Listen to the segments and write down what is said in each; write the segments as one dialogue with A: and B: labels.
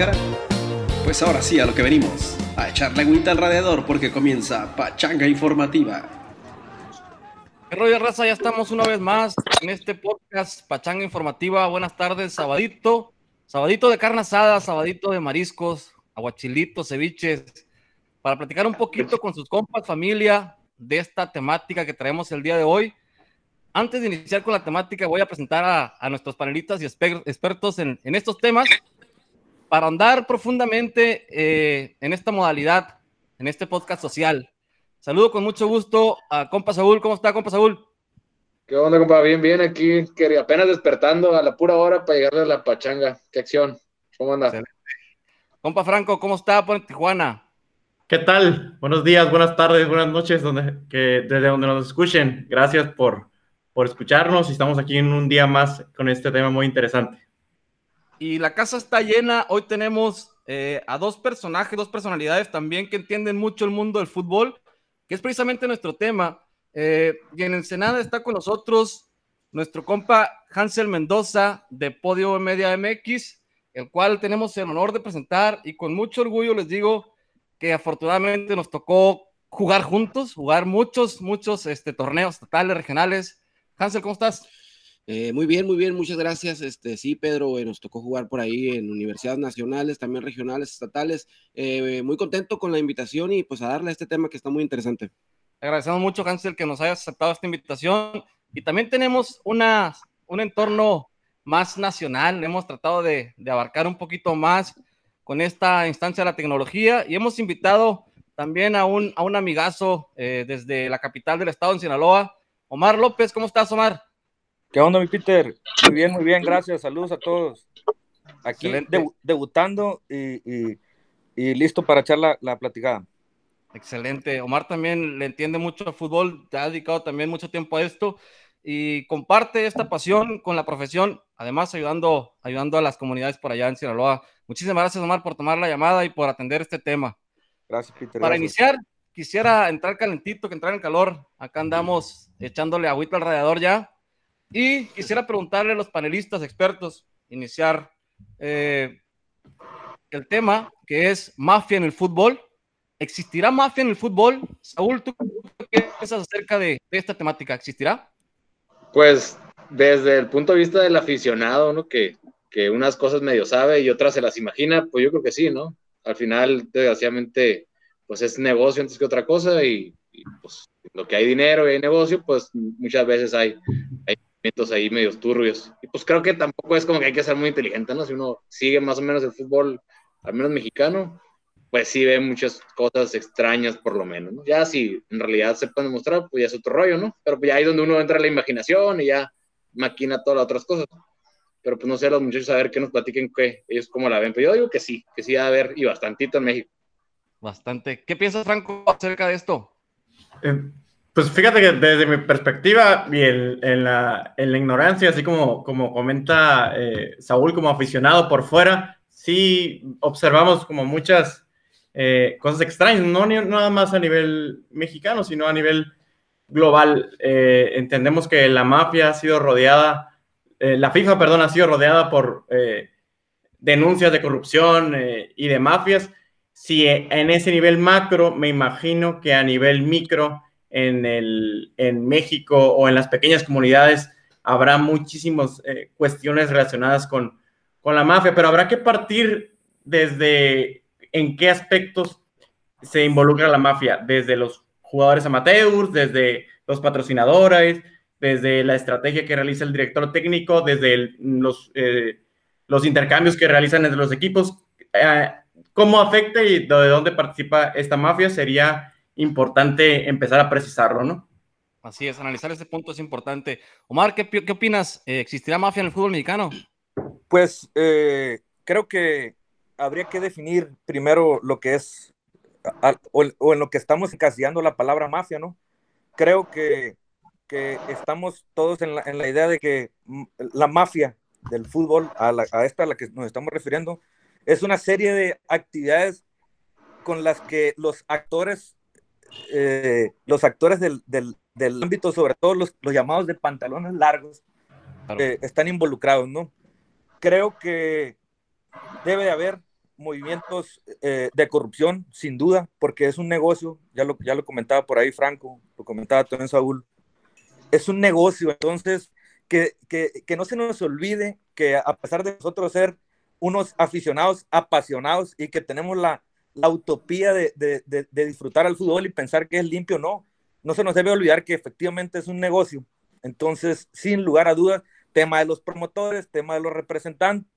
A: máscara? Pues ahora sí, a lo que venimos, a echarle agüita al radiador porque comienza Pachanga Informativa.
B: ¿Qué rollo, raza? Ya estamos una vez más en este podcast Pachanga Informativa. Buenas tardes, sabadito. Sabadito de carne asada, sabadito de mariscos, aguachilitos, ceviches, para platicar un poquito con sus compas, familia, de esta temática que traemos el día de hoy. Antes de iniciar con la temática, voy a presentar a, nuestros panelistas y expertos en, estos temas para andar profundamente eh, en esta modalidad, en este podcast social. Saludo con mucho gusto a compa Saúl. ¿Cómo está, compa Saúl?
C: ¿Qué onda, compa? Bien, bien, aquí, apenas despertando a la pura hora para llegarle a la pachanga. ¿Qué acción? ¿Cómo anda?
B: Compa Franco, ¿cómo está por Tijuana?
D: ¿Qué tal? Buenos días, buenas tardes, buenas noches, donde, que, desde donde nos escuchen. Gracias por, por escucharnos y estamos aquí en un día más con este tema muy interesante.
B: Y la casa está llena. Hoy tenemos eh, a dos personajes, dos personalidades también que entienden mucho el mundo del fútbol, que es precisamente nuestro tema. Eh, y en Ensenada está con nosotros nuestro compa Hansel Mendoza de Podio Media MX, el cual tenemos el honor de presentar y con mucho orgullo les digo que afortunadamente nos tocó jugar juntos, jugar muchos, muchos este, torneos totales, regionales, Hansel, ¿cómo estás?
E: Eh, muy bien, muy bien, muchas gracias. Este, sí, Pedro, eh, nos tocó jugar por ahí en universidades nacionales, también regionales, estatales. Eh, muy contento con la invitación y pues a darle a este tema que está muy interesante.
B: Agradecemos mucho, Hansel, que nos hayas aceptado esta invitación. Y también tenemos una, un entorno más nacional. Hemos tratado de, abarcar un poquito más con esta instancia de la tecnología y hemos invitado también a un, a un amigazo desde la capital del estado, en Sinaloa, Omar López, ¿cómo estás, Omar?
F: ¿Qué onda, mi Peter? Muy bien, muy bien, gracias. Saludos a todos. Aquí debutando y, listo para echar la, la, platicada.
B: Excelente. Omar también le entiende mucho al fútbol, te ha dedicado también mucho tiempo a esto y comparte esta pasión con la profesión, además ayudando, ayudando a las comunidades por allá en Sinaloa. Muchísimas gracias, Omar, por tomar la llamada y por atender este tema.
F: Gracias, Peter.
B: Para iniciar, quisiera entrar calentito, que entrar en calor. Acá andamos echándole agüita al radiador ya. Y quisiera preguntarle a los panelistas expertos, iniciar eh, el tema que es mafia en el fútbol. ¿Existirá mafia en el fútbol? Saúl, ¿tú qué piensas acerca de, esta temática? ¿Existirá?
C: Pues desde el punto de vista del aficionado, ¿no? Que, que unas cosas medio sabe y otras se las imagina, pues yo creo que sí, ¿no? Al final, desgraciadamente, pues es negocio antes que otra cosa y, pues lo que hay dinero y hay negocio, pues muchas veces hay, hay movimientos ahí medios turbios. Y pues creo que tampoco es como que hay que ser muy inteligente, ¿no? Si uno sigue más o menos el fútbol, al menos mexicano, pues sí ve muchas cosas extrañas por lo menos, ¿no? Ya si en realidad se pueden demostrar, pues ya es otro rollo, ¿no? Pero pues ya ahí donde uno entra en la imaginación y ya maquina todas las otras cosas. Pero pues no sé, los muchachos a ver qué nos platiquen, qué ellos cómo la ven. Pero yo digo que sí, que sí va a haber y bastantito en México.
B: Bastante. ¿Qué piensas, Franco, acerca de esto?
D: Eh, pues fíjate que desde mi perspectiva y en, la, ignorancia, así como, como comenta eh, Saúl como aficionado por fuera, sí observamos como muchas eh, cosas extrañas, no nada más a nivel mexicano, sino a nivel global. entendemos que la mafia ha sido rodeada, la FIFA, perdón, ha sido rodeada por denuncias de corrupción y de mafias si en ese nivel macro, me imagino que a nivel micro, en, el, en México o en las pequeñas comunidades, habrá muchísimas eh, cuestiones relacionadas con, con la mafia, pero habrá que partir desde en qué aspectos se involucra la mafia, desde los jugadores amateurs, desde los patrocinadores, desde la estrategia que realiza el director técnico, desde los, eh, los intercambios que realizan entre los equipos. Eh, cómo afecta y de dónde participa esta mafia sería importante empezar a precisarlo, ¿no?
B: Así es, analizar ese punto es importante. Omar, ¿qué, qué opinas? Eh, ¿Existirá mafia en el fútbol mexicano?
F: Pues eh, creo que habría que definir primero lo que es, o, en lo que estamos encasillando la palabra mafia, ¿no? Creo que, que estamos todos en la, en la, idea de que la mafia del fútbol, a, a esta a la que nos estamos refiriendo, es una serie de actividades con las que los actores, eh, los actores del, del, del, ámbito, sobre todo los, los llamados de pantalones largos, eh, están involucrados, ¿no? Creo que debe de haber movimientos eh, de corrupción, sin duda, porque es un negocio, ya lo, ya lo comentaba por ahí Franco, lo comentaba también Saúl, es un negocio, entonces que, que, que no se nos olvide que a pesar de nosotros ser unos aficionados apasionados y que tenemos la, la utopía de, de, de, disfrutar al fútbol y pensar que es limpio, no, no se nos debe olvidar que efectivamente es un negocio. Entonces, sin lugar a dudas, tema de los promotores, tema de los representantes,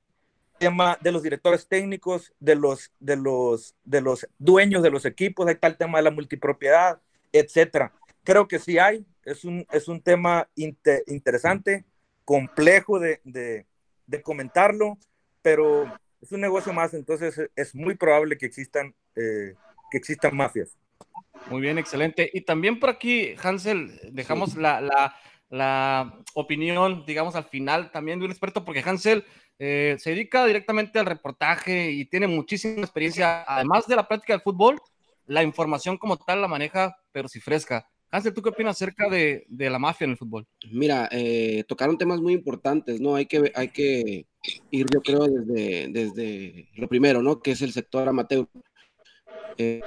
F: tema de los directores técnicos, de los, de los, de los dueños de los equipos, ahí está el tema de la multipropiedad, etcétera. Creo que sí hay, es un, es un tema interesante, complejo de, de, de, comentarlo, pero es un negocio más, entonces es muy probable que existan, eh, que existan mafias.
B: Muy bien, excelente. Y también por aquí, Hansel, dejamos la, la, la, opinión, digamos, al final también de un experto, porque Hansel eh, se dedica directamente al reportaje y tiene muchísima experiencia, además de la práctica del fútbol, la información como tal la maneja, pero si fresca. Hansel, ¿tú qué opinas acerca de, de la mafia en el fútbol?
E: Mira, eh, tocaron temas muy importantes, ¿no? Hay que, hay que ir, yo creo, desde, desde lo primero, ¿no? Que es el sector amateur. Eh,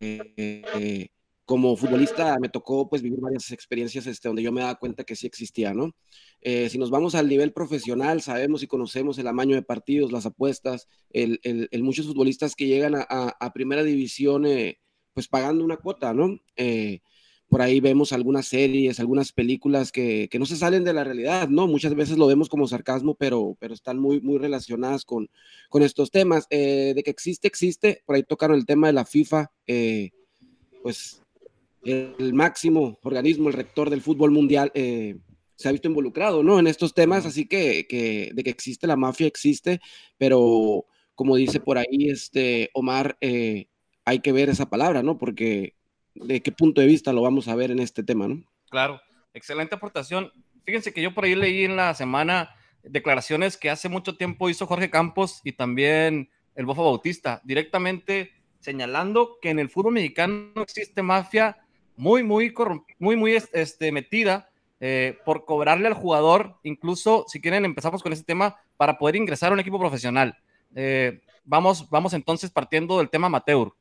E: eh, como futbolista me tocó pues vivir varias experiencias este, donde yo me daba cuenta que sí existía, ¿no? Eh, si nos vamos al nivel profesional, sabemos y conocemos el amaño de partidos, las apuestas, el, el, el muchos futbolistas que llegan a, a, a primera división eh, pues pagando una cuota, ¿no? Eh, por ahí vemos algunas series, algunas películas que, que, no se salen de la realidad, ¿no? Muchas veces lo vemos como sarcasmo, pero, pero están muy, muy relacionadas con, con estos temas. Eh, de que existe, existe. Por ahí tocaron el tema de la FIFA, eh, pues el máximo organismo, el rector del fútbol mundial, eh, se ha visto involucrado, ¿no? En estos temas, así que, que, de que existe la mafia, existe, pero como dice por ahí este Omar, eh, hay que ver esa palabra, ¿no? Porque de qué punto de vista lo vamos a ver en este tema, ¿no?
B: Claro, excelente aportación. Fíjense que yo por ahí leí en la semana declaraciones que hace mucho tiempo hizo Jorge Campos y también el Bofo Bautista, directamente señalando que en el fútbol mexicano existe mafia muy, muy, muy, muy este, metida eh, por cobrarle al jugador, incluso si quieren empezamos con ese tema, para poder ingresar a un equipo profesional. Eh, vamos, vamos entonces partiendo del tema amateur.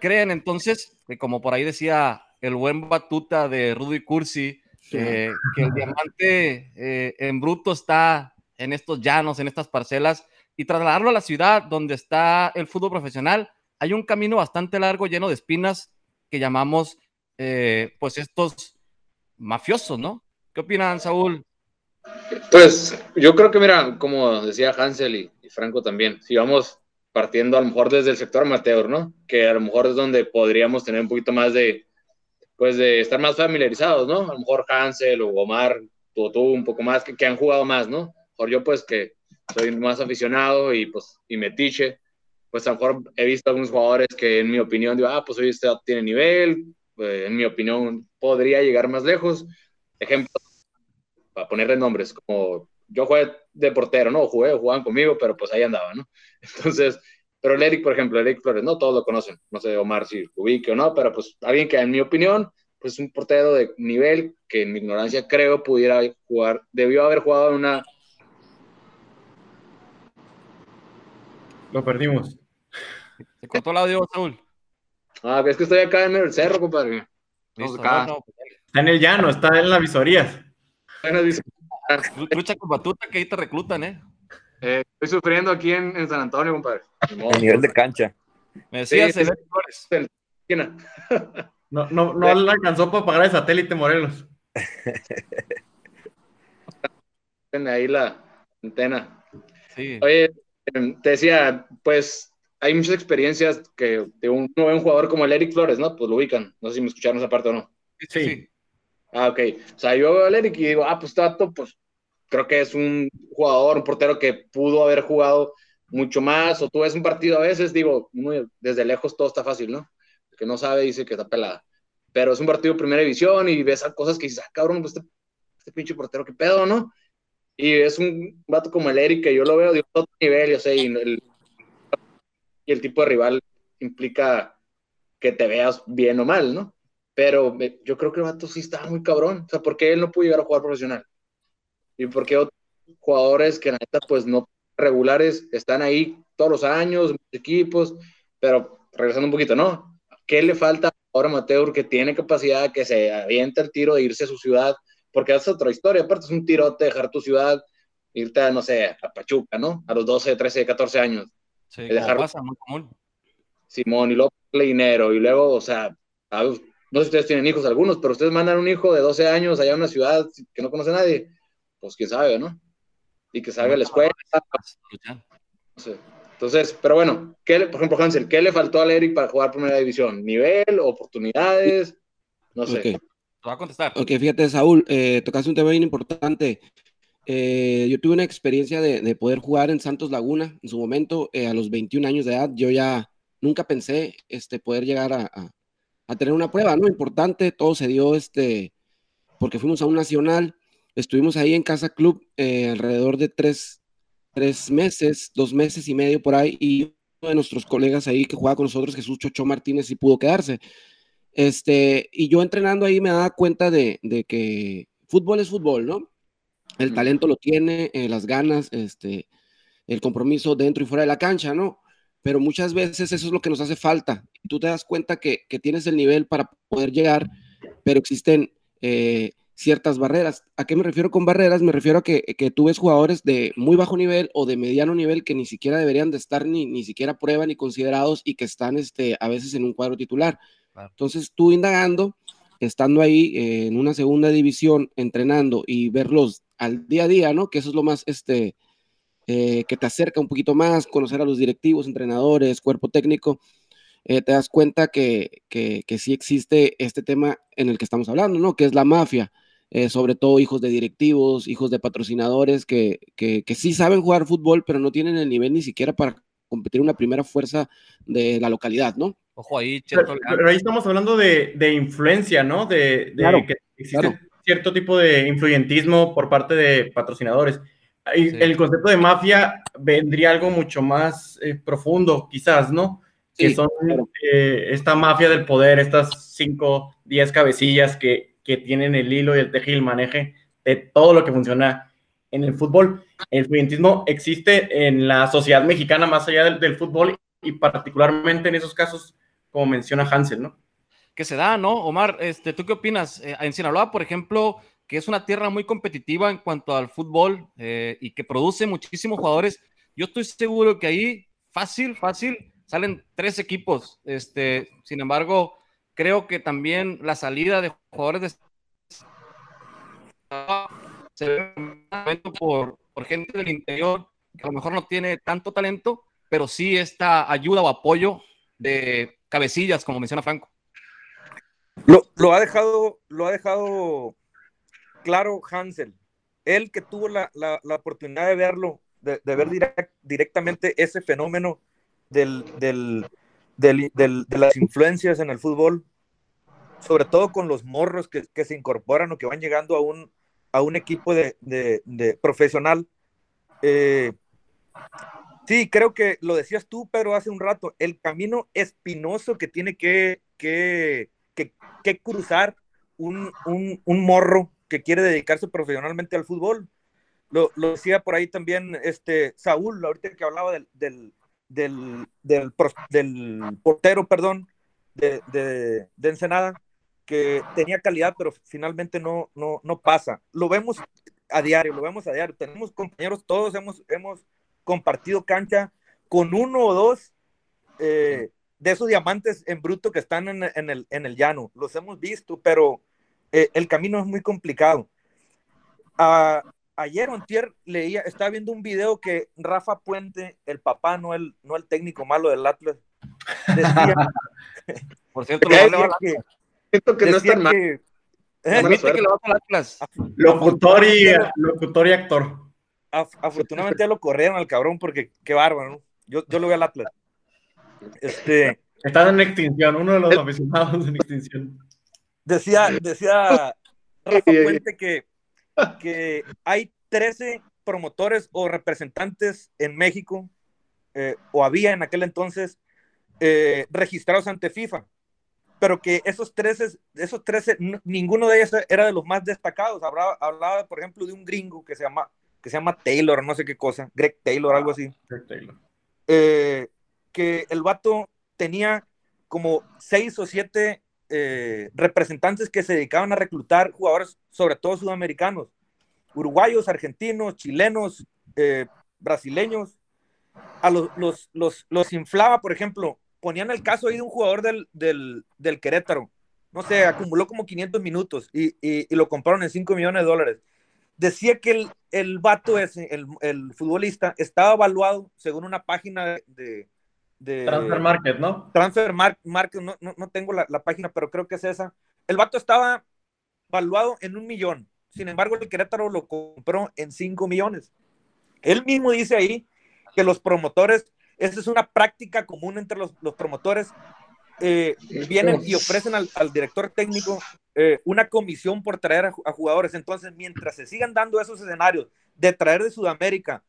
B: ¿Creen entonces que como por ahí decía el buen batuta de Rudy Cursi, eh, que el diamante eh, en bruto está en estos llanos, en estas parcelas, y trasladarlo a la ciudad donde está el fútbol profesional, hay un camino bastante largo lleno de espinas que llamamos eh, pues estos mafiosos, ¿no? ¿Qué opinan, Saúl?
C: Pues yo creo que, mira, como decía Hansel y, y, Franco también, si vamos partiendo a lo mejor desde el sector amateur, ¿no? Que a lo mejor es donde podríamos tener un poquito más de, pues de estar más familiarizados, ¿no? A lo mejor Hansel o Omar, tú, tú un poco más, que, que han jugado más, ¿no? Por yo pues que soy más aficionado y pues y metiche, pues a lo mejor he visto algunos jugadores que en mi opinión digo, ah, pues hoy este tiene nivel, eh, en mi opinión, podría llegar más lejos. Ejemplo, para ponerle nombres, como yo jugué de portero, ¿no? Jugué, jugaban conmigo, pero pues ahí andaba, ¿no? Entonces, pero el Eric, por ejemplo, el Eric Flores, no todos lo conocen, no sé Omar si ubique o no, pero pues alguien que en mi opinión, pues un portero de nivel que en mi ignorancia creo pudiera jugar, debió haber jugado en una...
D: Lo perdimos.
B: Se cortó el audio, Saúl.
C: Ah, es que estoy acá en el cerro, compadre.
B: Listo, no, no, pues,
D: está en el llano, está en las visorías.
B: Lucha con batuta que ahí te reclutan, ¿eh?
C: eh estoy sufriendo aquí en, en San Antonio, compadre.
F: A nivel de cancha.
B: Me decías, sí,
D: No, no, no le alcanzó para pagar el satélite Morelos.
C: Ahí la antena.
B: Sí.
C: Oye, te decía, pues hay muchas experiencias que de un, un jugador como el Eric Flores, ¿no? Pues lo ubican. No sé si me escucharon esa parte o no.
B: Sí. sí.
C: Ah, ok. O sea, yo veo al Eric y digo, ah, pues Tato, pues creo que es un jugador, un portero que pudo haber jugado mucho más, o tú ves un partido a veces, digo, desde lejos todo está fácil, ¿no? El que no sabe dice que está pelada. Pero es un partido de primera división y ves cosas que dices, ah, cabrón, pues este, este pinche portero, qué pedo, ¿no? Y es un vato como el Eric que yo lo veo de otro nivel, yo sé, y el tipo de rival implica que te veas bien o mal, ¿no? Pero yo creo que el vato sí estaba muy cabrón. O sea, ¿por qué él no pudo llegar a jugar profesional? ¿Y por qué otros jugadores que la neta pues no regulares están ahí todos los años, equipos, pero regresando un poquito, ¿no? ¿Qué le falta ahora a Mateo que tiene capacidad, que se avienta el tiro de irse a su ciudad? Porque es otra historia, aparte es un tirote dejar tu ciudad, irte a, no sé, a Pachuca, ¿no? A los 12, 13, 14 años.
B: Sí,
C: dejar-
B: pasa, muy común.
C: Simón, y luego dinero, y luego, o sea, a- no sé si ustedes tienen hijos algunos, pero ustedes mandan un hijo de 12 años allá a una ciudad que no conoce a nadie, pues quién sabe, ¿no? Y que salga a la escuela,
B: Luchar.
C: no sé. Entonces, pero bueno, ¿qué le- por ejemplo, Hansel, ¿qué le faltó al Eric para jugar primera división? ¿Nivel, oportunidades? No sé.
E: Ok.
B: Te voy a contestar.
E: Ok, fíjate, Saúl, eh, tocaste un tema bien importante. Eh, yo tuve una experiencia de, de poder jugar en Santos Laguna en su momento, eh, a los 21 años de edad. Yo ya nunca pensé este, poder llegar a, a- a tener una prueba, ¿no? Importante, todo se dio este, porque fuimos a un nacional, estuvimos ahí en Casa Club eh, alrededor de tres, tres meses, dos meses y medio por ahí, y uno de nuestros colegas ahí que jugaba con nosotros, Jesús Chocho Martínez, sí pudo quedarse. Este, y yo entrenando ahí me daba cuenta de, de que fútbol es fútbol, ¿no? El talento lo tiene, eh, las ganas, este, el compromiso dentro y fuera de la cancha, ¿no? Pero muchas veces eso es lo que nos hace falta. Tú te das cuenta que, que tienes el nivel para poder llegar, pero existen eh, ciertas barreras. ¿A qué me refiero con barreras? Me refiero a que, que tú ves jugadores de muy bajo nivel o de mediano nivel que ni siquiera deberían de estar ni, ni siquiera prueba ni considerados y que están este, a veces en un cuadro titular. Entonces tú indagando, estando ahí eh, en una segunda división, entrenando y verlos al día a día, ¿no? Que eso es lo más, este, eh, que te acerca un poquito más, conocer a los directivos, entrenadores, cuerpo técnico, eh, te das cuenta que, que, que sí existe este tema en el que estamos hablando, ¿no? Que es la mafia, eh, sobre todo hijos de directivos, hijos de patrocinadores que, que, que sí saben jugar fútbol, pero no tienen el nivel ni siquiera para competir en una primera fuerza de la localidad, ¿no?
B: Ojo ahí, Cheto
D: Pero, pero ahí estamos hablando de, de influencia, ¿no? De, de
E: Claro,
D: que existe
E: claro.
D: cierto tipo de influyentismo por parte de patrocinadores.
B: Sí.
D: El concepto de mafia vendría algo mucho más eh, profundo, quizás, ¿no? que son
E: claro.
D: eh, esta mafia del poder, estas 5, 10 cabecillas que, que tienen el hilo y el teje y el maneje de todo lo que funciona en el fútbol. El influyentismo existe en la sociedad mexicana más allá del, del fútbol y particularmente en esos casos, como menciona Hansel, ¿no?
B: que se da, ¿no? Omar, este, ¿tú qué opinas? Eh, en Sinaloa, por ejemplo, que es una tierra muy competitiva en cuanto al fútbol eh, y que produce muchísimos jugadores, yo estoy seguro que ahí fácil, fácil, salen tres equipos. Este, sin embargo, creo que también la salida de jugadores de se ve por, por gente del interior que a lo mejor no tiene tanto talento, pero sí esta ayuda o apoyo de cabecillas, como menciona Franco.
F: Lo, lo ha dejado, lo ha dejado claro Hansel. Él que tuvo la, oportunidad de verlo, de, ver direct- directamente ese fenómeno del, de las influencias en el fútbol, sobre todo con los morros que, se incorporan o que van llegando a un, equipo de, profesional. Eh, sí, creo que lo decías tú, pero hace un rato, el camino espinoso que tiene que, cruzar un morro que quiere dedicarse profesionalmente al fútbol. Lo, lo decía por ahí también este Saúl, ahorita que hablaba del, del, del, del, del portero, perdón, de, de, de Ensenada, que tenía calidad, pero finalmente no, no, no pasa. Lo vemos a diario, lo vemos a diario. Tenemos compañeros, todos hemos, hemos compartido cancha con uno o dos eh, de esos diamantes en bruto que están en, en el, en el llano. Los hemos visto, pero eh, el camino es muy complicado. Ah, ayer o antier leía, estaba viendo un video que Rafa Puente, el papá, no el, no el técnico malo del Atlas, decía,
B: Por cierto,
C: Eh,
B: la-
F: que,
C: Siento que no
F: decía
C: es tan mal.
F: que-
B: va al Atlas.
D: Locutor y, locutor y actor.
F: af- afortunadamente ya lo corrieron al cabrón porque qué bárbaro, ¿no? Yo, yo lo veo al Atlas. Este,
D: Están en extinción, uno de los aficionados en extinción.
F: Decía, decía Rafa Puente que, que hay 13 promotores o representantes en México, eh, o había en aquel entonces, eh, registrados ante FIFA, pero que esos 13, esos 13 n- ninguno de ellos era de los más destacados. Hablaba, hablaba, por ejemplo, de un gringo que se llama, que se llama Taylor, no sé qué cosa, Greg Taylor, algo así.
D: Greg Taylor.
F: Eh, que el vato tenía como seis o siete eh, representantes que se dedicaban a reclutar jugadores, sobre todo sudamericanos, uruguayos, argentinos, chilenos, eh, brasileños. A los, los, los, los, inflaba, por ejemplo, ponían el caso ahí de un jugador del, del, del Querétaro, no sé, acumuló como 500 minutos y, y, y, lo compraron en 5 millones de dólares. Decía que el, el vato ese, el, el futbolista, estaba evaluado según una página de, de
D: Transfer Market, ¿no?
F: Transfer Mar Market, no, no, no tengo la, la, página, pero creo que es esa. El vato estaba valuado en un millón. Sin embargo, el Querétaro lo compró en 5 millones. Él mismo dice ahí que los promotores, esa es una práctica común entre los, los promotores, eh, vienen y ofrecen al, al director técnico eh, una comisión por traer a, a, jugadores. Entonces, mientras se sigan dando esos escenarios de traer de Sudamérica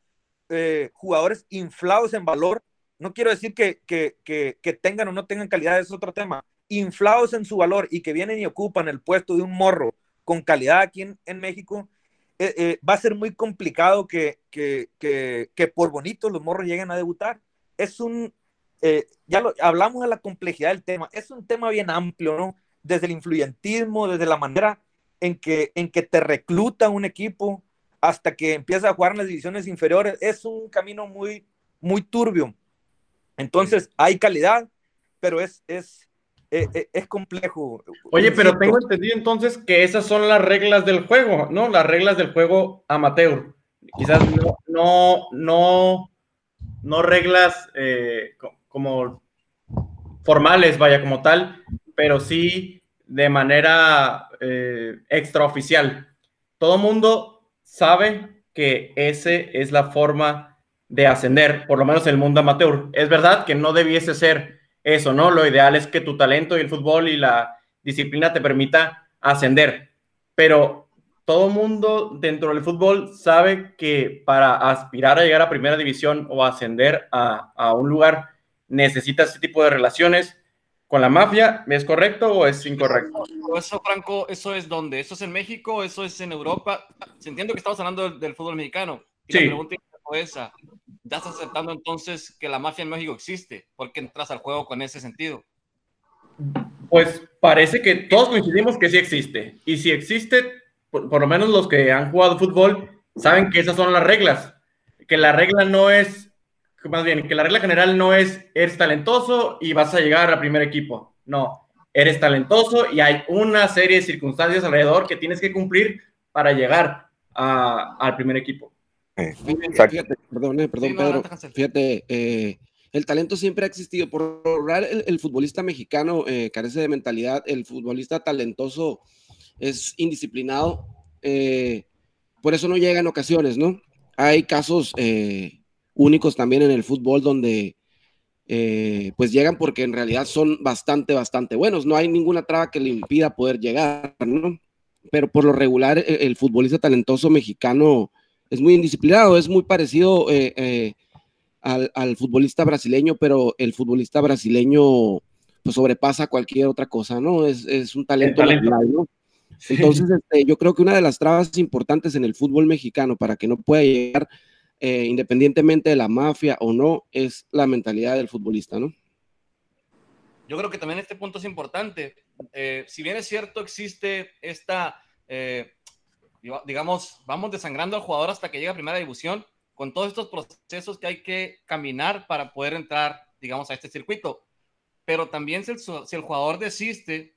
F: eh, jugadores inflados en valor, no quiero decir que, que, que, que, tengan o no tengan calidad, es otro tema, inflados en su valor y que vienen y ocupan el puesto de un morro con calidad aquí en, México, eh, eh, va a ser muy complicado que, que, que, por bonito los morros lleguen a debutar. Es un, eh, ya lo, hablamos de la complejidad del tema, es un tema bien amplio, ¿no? Desde el influyentismo, desde la manera en que, en que te recluta un equipo hasta que empieza a jugar en las divisiones inferiores, es un camino muy, muy turbio. Entonces, hay calidad, pero es, es, es, es complejo.
D: Oye, pero tengo entendido entonces que esas son las reglas del juego, ¿no? Las reglas del juego amateur. Quizás no, no, no, no reglas eh, como formales, vaya, como tal, pero sí de manera eh, extraoficial. Todo mundo sabe que ese es la forma de ascender, por lo menos en el mundo amateur. Es verdad que no debiese ser eso, ¿no? Lo ideal es que tu talento y el fútbol y la disciplina te permita ascender, pero todo mundo dentro del fútbol sabe que para aspirar a llegar a primera división o ascender a, a un lugar necesitas ese tipo de relaciones con la mafia, ¿es correcto o es incorrecto?
B: Eso, Franco, eso es donde, eso es en México, eso es en Europa. Se entiende que estamos hablando del, del fútbol mexicano. Y
D: sí.
B: la pregunta es esa. ¿Ya estás aceptando entonces que la mafia en México existe? ¿Por qué entras al juego con ese sentido?
D: Pues parece que todos coincidimos que sí existe. Y si existe, por, por, lo menos los que han jugado fútbol saben que esas son las reglas. Que la regla no es, más bien, que la regla general no es eres talentoso y vas a llegar al primer equipo. No, eres talentoso y hay una serie de circunstancias alrededor que tienes que cumplir para llegar al primer equipo.
E: Fíjate, perdón, eh, perdón, sí, Pedro. No, fíjate, eh, el talento siempre ha existido. Por lo el, el futbolista mexicano eh, carece de mentalidad. El futbolista talentoso es indisciplinado. Eh, por eso no llega en ocasiones, ¿no? Hay casos eh, únicos también en el fútbol donde pues llegan porque en realidad son bastante, bastante buenos. No hay ninguna traba que le impida poder llegar, ¿no? Pero por lo regular, el, el futbolista talentoso mexicano es muy indisciplinado, es muy parecido eh, eh, al, al, futbolista brasileño, pero el futbolista brasileño pues sobrepasa cualquier otra cosa, ¿no? Es, es un talento,
D: talento.
E: natural, ¿no? Sí. Entonces, este, yo creo que una de las trabas importantes en el fútbol mexicano para que no pueda llegar, eh, independientemente de la mafia o no, es la mentalidad del futbolista, ¿no?
B: Yo creo que también este punto es importante. Eh, si bien es cierto, existe esta eh, digamos, vamos desangrando al jugador hasta que llega a primera división, con todos estos procesos que hay que caminar para poder entrar, digamos, a este circuito. Pero también si el, si el jugador desiste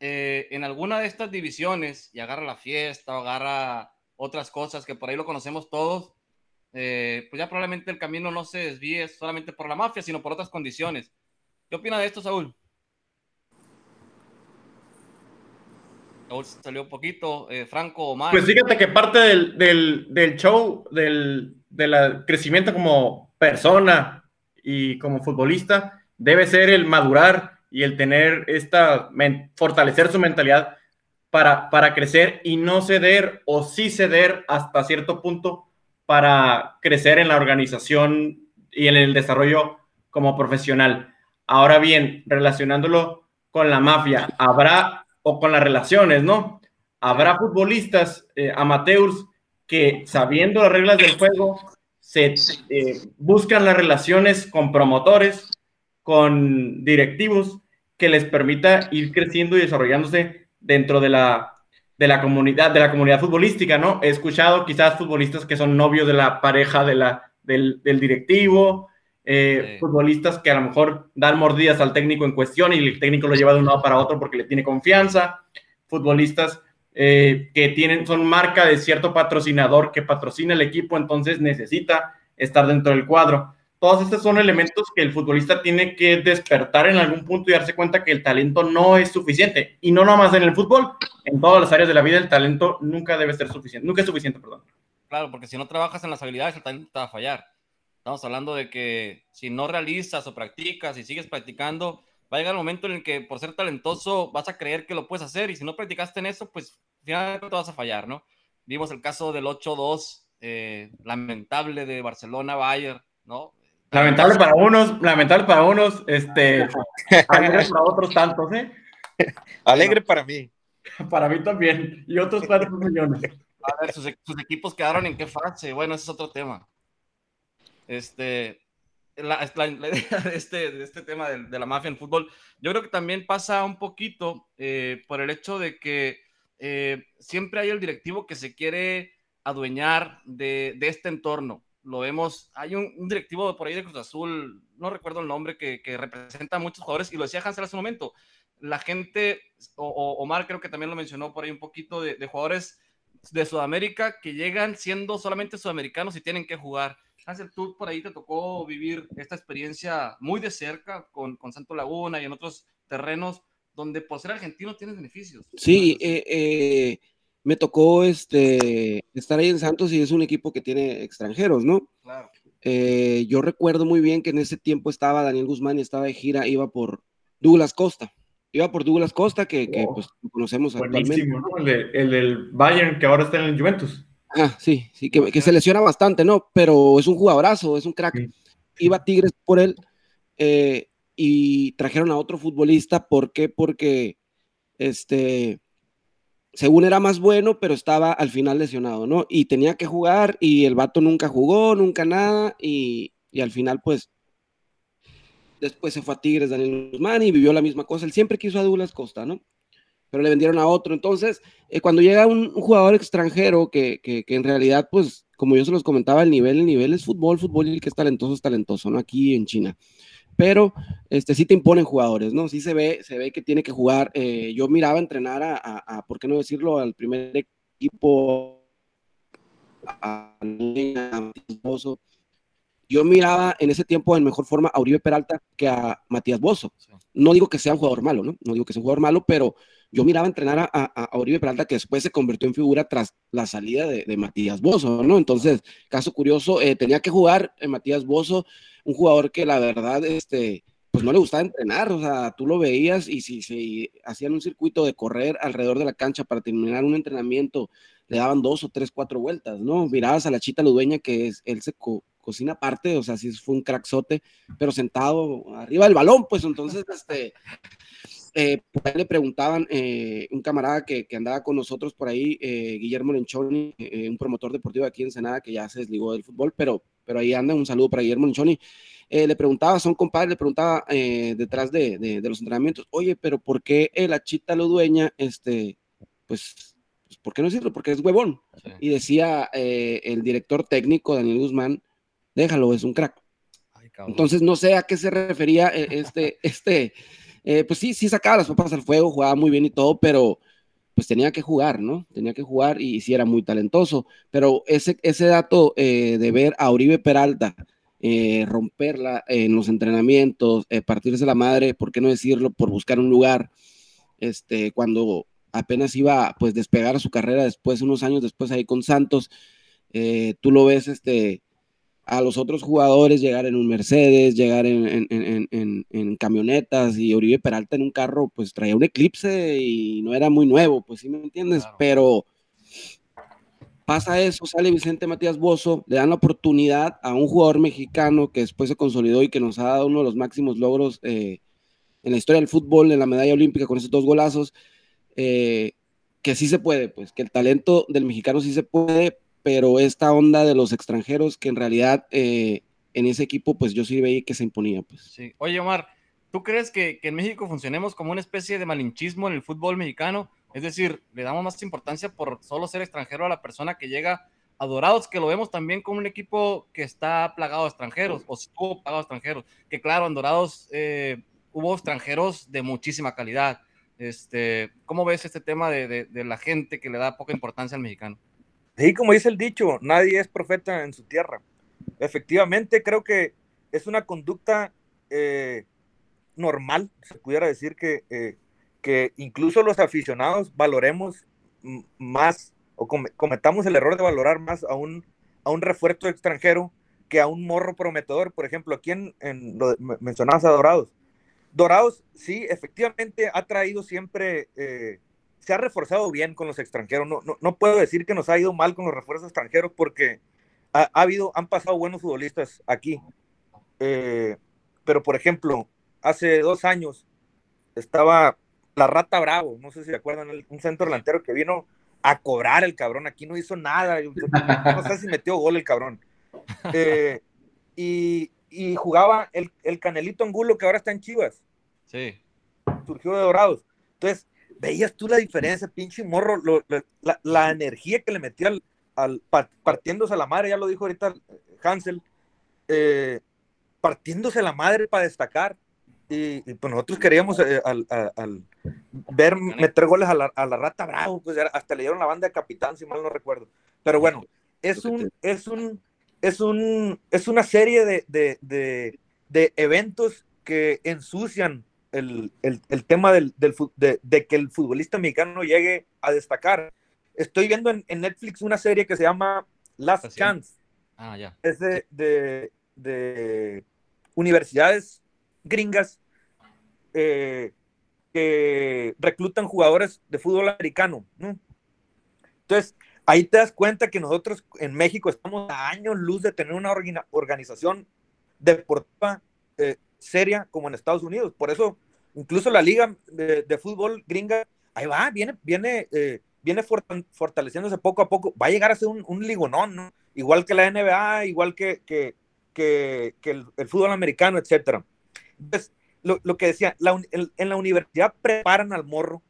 B: eh, en alguna de estas divisiones y agarra la fiesta o agarra otras cosas que por ahí lo conocemos todos, eh, pues ya probablemente el camino no se desvíe solamente por la mafia, sino por otras condiciones. ¿Qué opina de esto, Saúl? Salió un poquito, eh, Franco o más.
D: Pues fíjate que parte del, del, del show, del, del, crecimiento como persona y como futbolista, debe ser el madurar y el tener esta, fortalecer su mentalidad para, para crecer y no ceder o sí ceder hasta cierto punto para crecer en la organización y en el desarrollo como profesional. Ahora bien, relacionándolo con la mafia, ¿habrá o con las relaciones, ¿no? Habrá futbolistas eh, amateurs que sabiendo las reglas del juego, se eh, buscan las relaciones con promotores, con directivos, que les permita ir creciendo y desarrollándose dentro de la, de la comunidad, de la comunidad futbolística, ¿no? He escuchado quizás futbolistas que son novios de la pareja de la, del, del directivo, eh, futbolistas que a lo mejor dan mordidas al técnico en cuestión y el técnico lo lleva de un lado para otro porque le tiene confianza, futbolistas eh, que tienen, son marca de cierto patrocinador que patrocina el equipo, entonces necesita estar dentro del cuadro. Todos estos son elementos que el futbolista tiene que despertar en algún punto y darse cuenta que el talento no es suficiente. Y no nomás en el fútbol, en todas las áreas de la vida el talento nunca debe ser suficiente, nunca es suficiente, perdón.
B: Claro, porque si no trabajas en las habilidades, el talento te va a fallar. Estamos hablando de que si no realizas o practicas y sigues practicando, va a llegar el momento en el que por ser talentoso vas a creer que lo puedes hacer y si no practicaste en eso, pues finalmente te vas a fallar, ¿no? Vimos el caso del 8-2 eh, lamentable de Barcelona-Bayern, ¿no?
D: Lamentable para unos, lamentable para unos, este, alegre para otros tantos, ¿eh?
F: Alegre para mí.
D: Para mí también, y otros cuatro millones.
B: A ver, sus, sus equipos quedaron en qué fase, bueno, ese es otro tema. Este, la, la, la idea de este, de este tema de, de, la mafia en fútbol, yo creo que también pasa un poquito eh, por el hecho de que eh, siempre hay el directivo que se quiere adueñar de, de este entorno. Lo vemos, hay un, un, directivo por ahí de Cruz Azul, no recuerdo el nombre, que, que representa a muchos jugadores, y lo decía Hansel hace un momento, la gente, o, o, Omar creo que también lo mencionó por ahí un poquito, de, de jugadores de Sudamérica que llegan siendo solamente sudamericanos y tienen que jugar Hansel, tú por ahí te tocó vivir esta experiencia muy de cerca con, con Santo Laguna y en otros terrenos donde por ser argentino tienes beneficios.
E: Sí, eh, eh, me tocó este, estar ahí en Santos y es un equipo que tiene extranjeros, ¿no?
B: Claro.
E: Eh, yo recuerdo muy bien que en ese tiempo estaba Daniel Guzmán y estaba de gira, iba por Douglas Costa. Iba por Douglas Costa, que, que pues, conocemos
D: Buenísimo, actualmente. ¿no? El, el del Bayern, que ahora está en el Juventus.
E: Ah, sí, sí, que, que, se lesiona bastante, ¿no? Pero es un jugadorazo, es un crack. Sí. Iba Tigres por él eh, y trajeron a otro futbolista. ¿Por qué? Porque, este, según era más bueno, pero estaba al final lesionado, ¿no? Y tenía que jugar y el vato nunca jugó, nunca nada. Y, y al final, pues, después se fue a Tigres Daniel Guzmán y vivió la misma cosa. Él siempre quiso a Douglas Costa, ¿no? Pero le vendieron a otro. Entonces, eh, cuando llega un, jugador extranjero que, que, que, en realidad, pues, como yo se los comentaba, el nivel, el nivel es fútbol, fútbol y el que es talentoso es talentoso, ¿no? Aquí en China. Pero este, sí te imponen jugadores, ¿no? Sí se ve, se ve que tiene que jugar. Eh, yo miraba entrenar a, a, a, ¿por qué no decirlo?, al primer equipo, a, a yo miraba en ese tiempo en mejor forma a Uribe Peralta que a Matías Bozo. No digo que sea un jugador malo, ¿no? No digo que sea un jugador malo, pero yo miraba entrenar a, a, a Oribe Peralta, que después se convirtió en figura tras la salida de, de Matías Bozo, ¿no? Entonces, caso curioso, eh, tenía que jugar en Matías Bozo, un jugador que la verdad, este, pues no le gustaba entrenar, o sea, tú lo veías y si, si hacían un circuito de correr alrededor de la cancha para terminar un entrenamiento, le daban dos o tres, cuatro vueltas, ¿no? Mirabas a la chita Ludueña, que es, él se co cocina aparte, o sea, sí fue un crackzote, pero sentado arriba del balón, pues entonces, este, eh, por ahí le preguntaban, eh, un camarada que, que, andaba con nosotros por ahí, eh, Guillermo Lenchoni, eh, un promotor deportivo aquí en Senada que ya se desligó del fútbol, pero, pero ahí anda, un saludo para Guillermo Lenchoni. Le preguntaba, son compadres, le preguntaba detrás de, de, de, los entrenamientos, oye, pero ¿por qué el achita lo dueña, este, pues, pues, ¿por qué no decirlo? Porque es huevón. Sí. Y decía el director técnico, Daniel Guzmán, déjalo, es un crack. Ay, Entonces, no sé a qué se refería este, este, eh, pues sí, sí sacaba las papas al fuego, jugaba muy bien y todo, pero pues tenía que jugar, ¿no? Tenía que jugar y, y sí era muy talentoso, pero ese, ese dato eh, de ver a Uribe Peralta eh, romperla en los entrenamientos, eh, partirse la madre, ¿por qué no decirlo? Por buscar un lugar, este, cuando apenas iba pues despegar su carrera después, unos años después ahí con Santos, eh, tú lo ves, este, a los otros jugadores llegar en un Mercedes, llegar en, en, en, en, camionetas y Oribe Peralta en un carro, pues traía un eclipse y no era muy nuevo, pues sí me entiendes, claro. pero pasa eso, sale Vicente Matías Bozo, le dan la oportunidad a un jugador mexicano que después se consolidó y que nos ha dado uno de los máximos logros eh, en la historia del fútbol, en la medalla olímpica con esos dos golazos, eh, que sí se puede, pues que el talento del mexicano sí se puede, pero esta onda de los extranjeros que en realidad eh, en ese equipo, pues yo sí veía que se imponía. Pues.
B: Sí. Oye, Omar, ¿tú crees que, en México funcionemos como una especie de malinchismo en el fútbol mexicano? Es decir, le damos más importancia por solo ser extranjero a la persona que llega a Dorados, que lo vemos también como un equipo que está plagado de extranjeros, o estuvo plagado de extranjeros, que claro, en Dorados eh, hubo extranjeros de muchísima calidad. Este, ¿Cómo ves este tema de, de, de, la gente que le da poca importancia al mexicano?
F: Sí, como dice el dicho, nadie es profeta en su tierra. Efectivamente, creo que es una conducta eh, normal, se pudiera decir que eh, que incluso los aficionados valoremos más o cometamos el error de valorar más a un, a un refuerzo extranjero que a un morro prometedor. Por ejemplo, aquí en, lo mencionabas a Dorados. Dorados, sí, efectivamente ha traído siempre, eh, se ha reforzado bien con los extranjeros. No, no, no, puedo decir que nos ha ido mal con los refuerzos extranjeros porque ha, ha habido, han pasado buenos futbolistas aquí. Eh, pero, por ejemplo, hace dos años estaba la Rata Bravo, no sé si se acuerdan, un centro delantero que vino a cobrar el cabrón, aquí no hizo nada, no sé si metió gol el cabrón. Eh, y, y, jugaba el, el, Canelito Angulo que ahora está en Chivas.
B: Sí.
F: Surgió de Dorados. Entonces, veías tú la diferencia, pinche morro, lo, la, la, energía que le metía al, al, partiéndose la madre, ya lo dijo ahorita Hansel, eh, partiéndose la madre para destacar. Y, y, pues nosotros queríamos eh, al, al, ver meter goles a la, a la, Rata Bravo, pues hasta le dieron la banda de capitán, si mal no recuerdo. Pero bueno, es un, es un, es un, es una serie de, de, de, de eventos que ensucian el, el, el tema del, del de, de, que el futbolista mexicano llegue a destacar. Estoy viendo en, en Netflix una serie que se llama Last
B: Así.
F: Chance.
B: Ah, ya.
F: Es de, de, de universidades gringas eh, que reclutan jugadores de fútbol americano. ¿no? Entonces, ahí te das cuenta que nosotros en México estamos a años luz de tener una organización deportiva eh, seria como en Estados Unidos. Por eso, incluso la liga de, de fútbol gringa, ahí va, viene, viene, eh, viene fortaleciéndose poco a poco. Va a llegar a ser un, un ligonón, ¿no? Igual que la NBA, igual que, que, que, que el, el, fútbol americano, etcétera. Entonces, lo, lo, que decía, la, el, en la universidad preparan al morro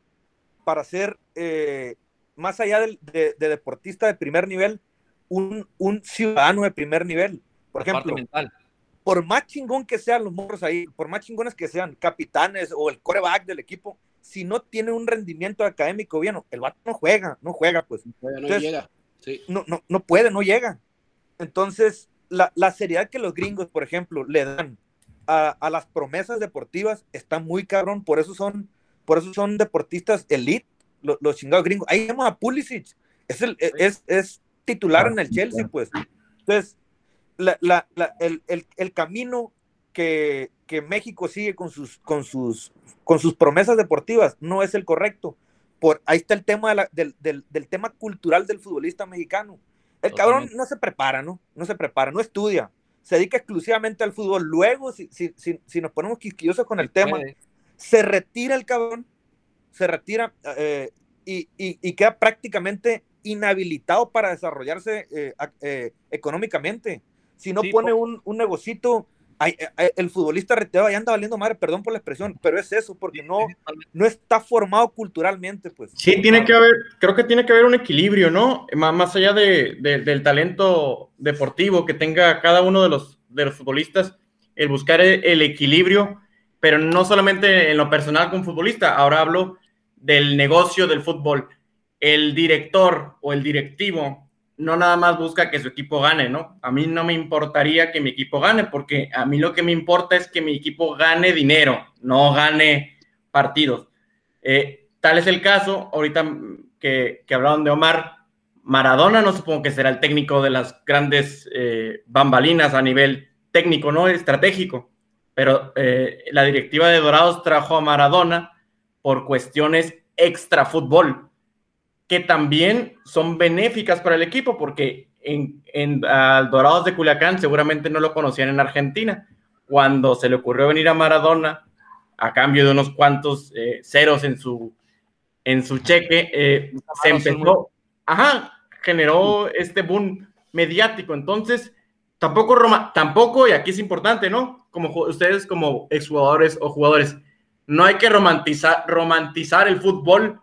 F: para ser, eh, más allá de, de, de, deportista de primer nivel, un, un, ciudadano de primer nivel. Por
B: La
F: ejemplo, por más chingón que sean los morros ahí, por más chingones que sean capitanes o el coreback del equipo, si no tiene un rendimiento académico bien, el vato no juega, no juega, pues.
E: No, no
F: Entonces,
E: llega. Sí.
F: no, no, no puede, no llega. Entonces, la, la seriedad que los gringos, por ejemplo, le dan a, a, las promesas deportivas está muy cabrón, por eso son, por eso son deportistas elite, los, los chingados gringos. Ahí vemos a Pulisic, es, el, es, es titular en el Chelsea, pues. Entonces, la, la, la, el, el, el, camino que, que, México sigue con sus, con, sus, con sus promesas deportivas no es el correcto. Por, ahí está el tema de del, del, del, tema cultural del futbolista mexicano. El cabrón no se prepara, ¿no? No se prepara, no estudia se dedica exclusivamente al fútbol. Luego, si, si, si, si nos ponemos quisquillosos con el tema, se retira el cabrón, se retira eh, y, y, y, queda prácticamente inhabilitado para desarrollarse eh, eh, económicamente. Si no sí, pone un, un negocito, hay, hay, el futbolista retirado ya anda valiendo madre, perdón por la expresión, pero es eso, porque no, no está formado culturalmente, pues.
D: Sí, tiene que haber, creo que tiene que haber un equilibrio, ¿no? Más, más allá de, de, del talento deportivo que tenga cada uno de los, de los futbolistas, el buscar el, el, equilibrio, pero no solamente en lo personal con futbolista, ahora hablo del negocio del fútbol. El director o el directivo no nada más busca que su equipo gane, ¿no? A mí no me importaría que mi equipo gane, porque a mí lo que me importa es que mi equipo gane dinero, no gane partidos. Eh, tal es el caso, ahorita que, hablaron de Omar, Maradona no supongo que será el técnico de las grandes eh, bambalinas a nivel técnico, ¿no? Estratégico, pero eh, la directiva de Dorados trajo a Maradona por cuestiones extra fútbol que también son benéficas para el equipo, porque en, en uh, Dorados de Culiacán seguramente no lo conocían en Argentina. Cuando se le ocurrió venir a Maradona, a cambio de unos cuantos eh, ceros en su, en su cheque, eh, se empezó, ajá, generó este boom mediático. Entonces, tampoco, Roma, tampoco, y aquí es importante, ¿no? Como ustedes como exjugadores o jugadores, no hay que romantizar, romantizar el fútbol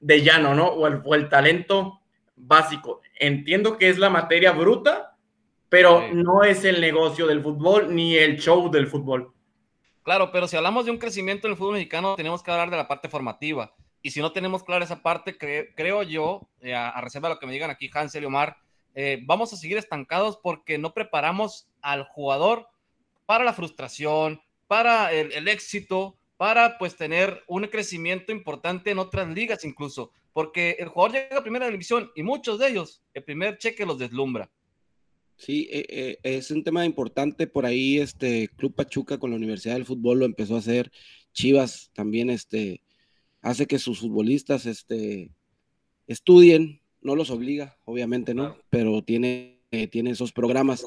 D: de llano, ¿no? O el, o el talento básico. Entiendo que es la materia bruta, pero
B: Sí.
D: no es el negocio del fútbol ni el show del fútbol.
B: Claro, pero si hablamos de un crecimiento en el fútbol mexicano, tenemos que hablar de la parte formativa. Y si no tenemos clara esa parte, cre- creo yo, eh, a, a reserva de lo que me digan aquí Hansel y Omar, eh, vamos a seguir estancados porque no preparamos al jugador para la frustración, para el, el éxito, para pues tener un crecimiento importante en otras ligas incluso. Porque el jugador llega a primera división y muchos de ellos, el primer cheque los deslumbra.
E: Sí, eh, eh, es un tema importante. Por ahí, este Club Pachuca con la Universidad del Fútbol lo empezó a hacer. Chivas también, este, hace que sus futbolistas, este, estudien. No los obliga, obviamente, ¿no? Pero tiene, eh, tiene esos programas.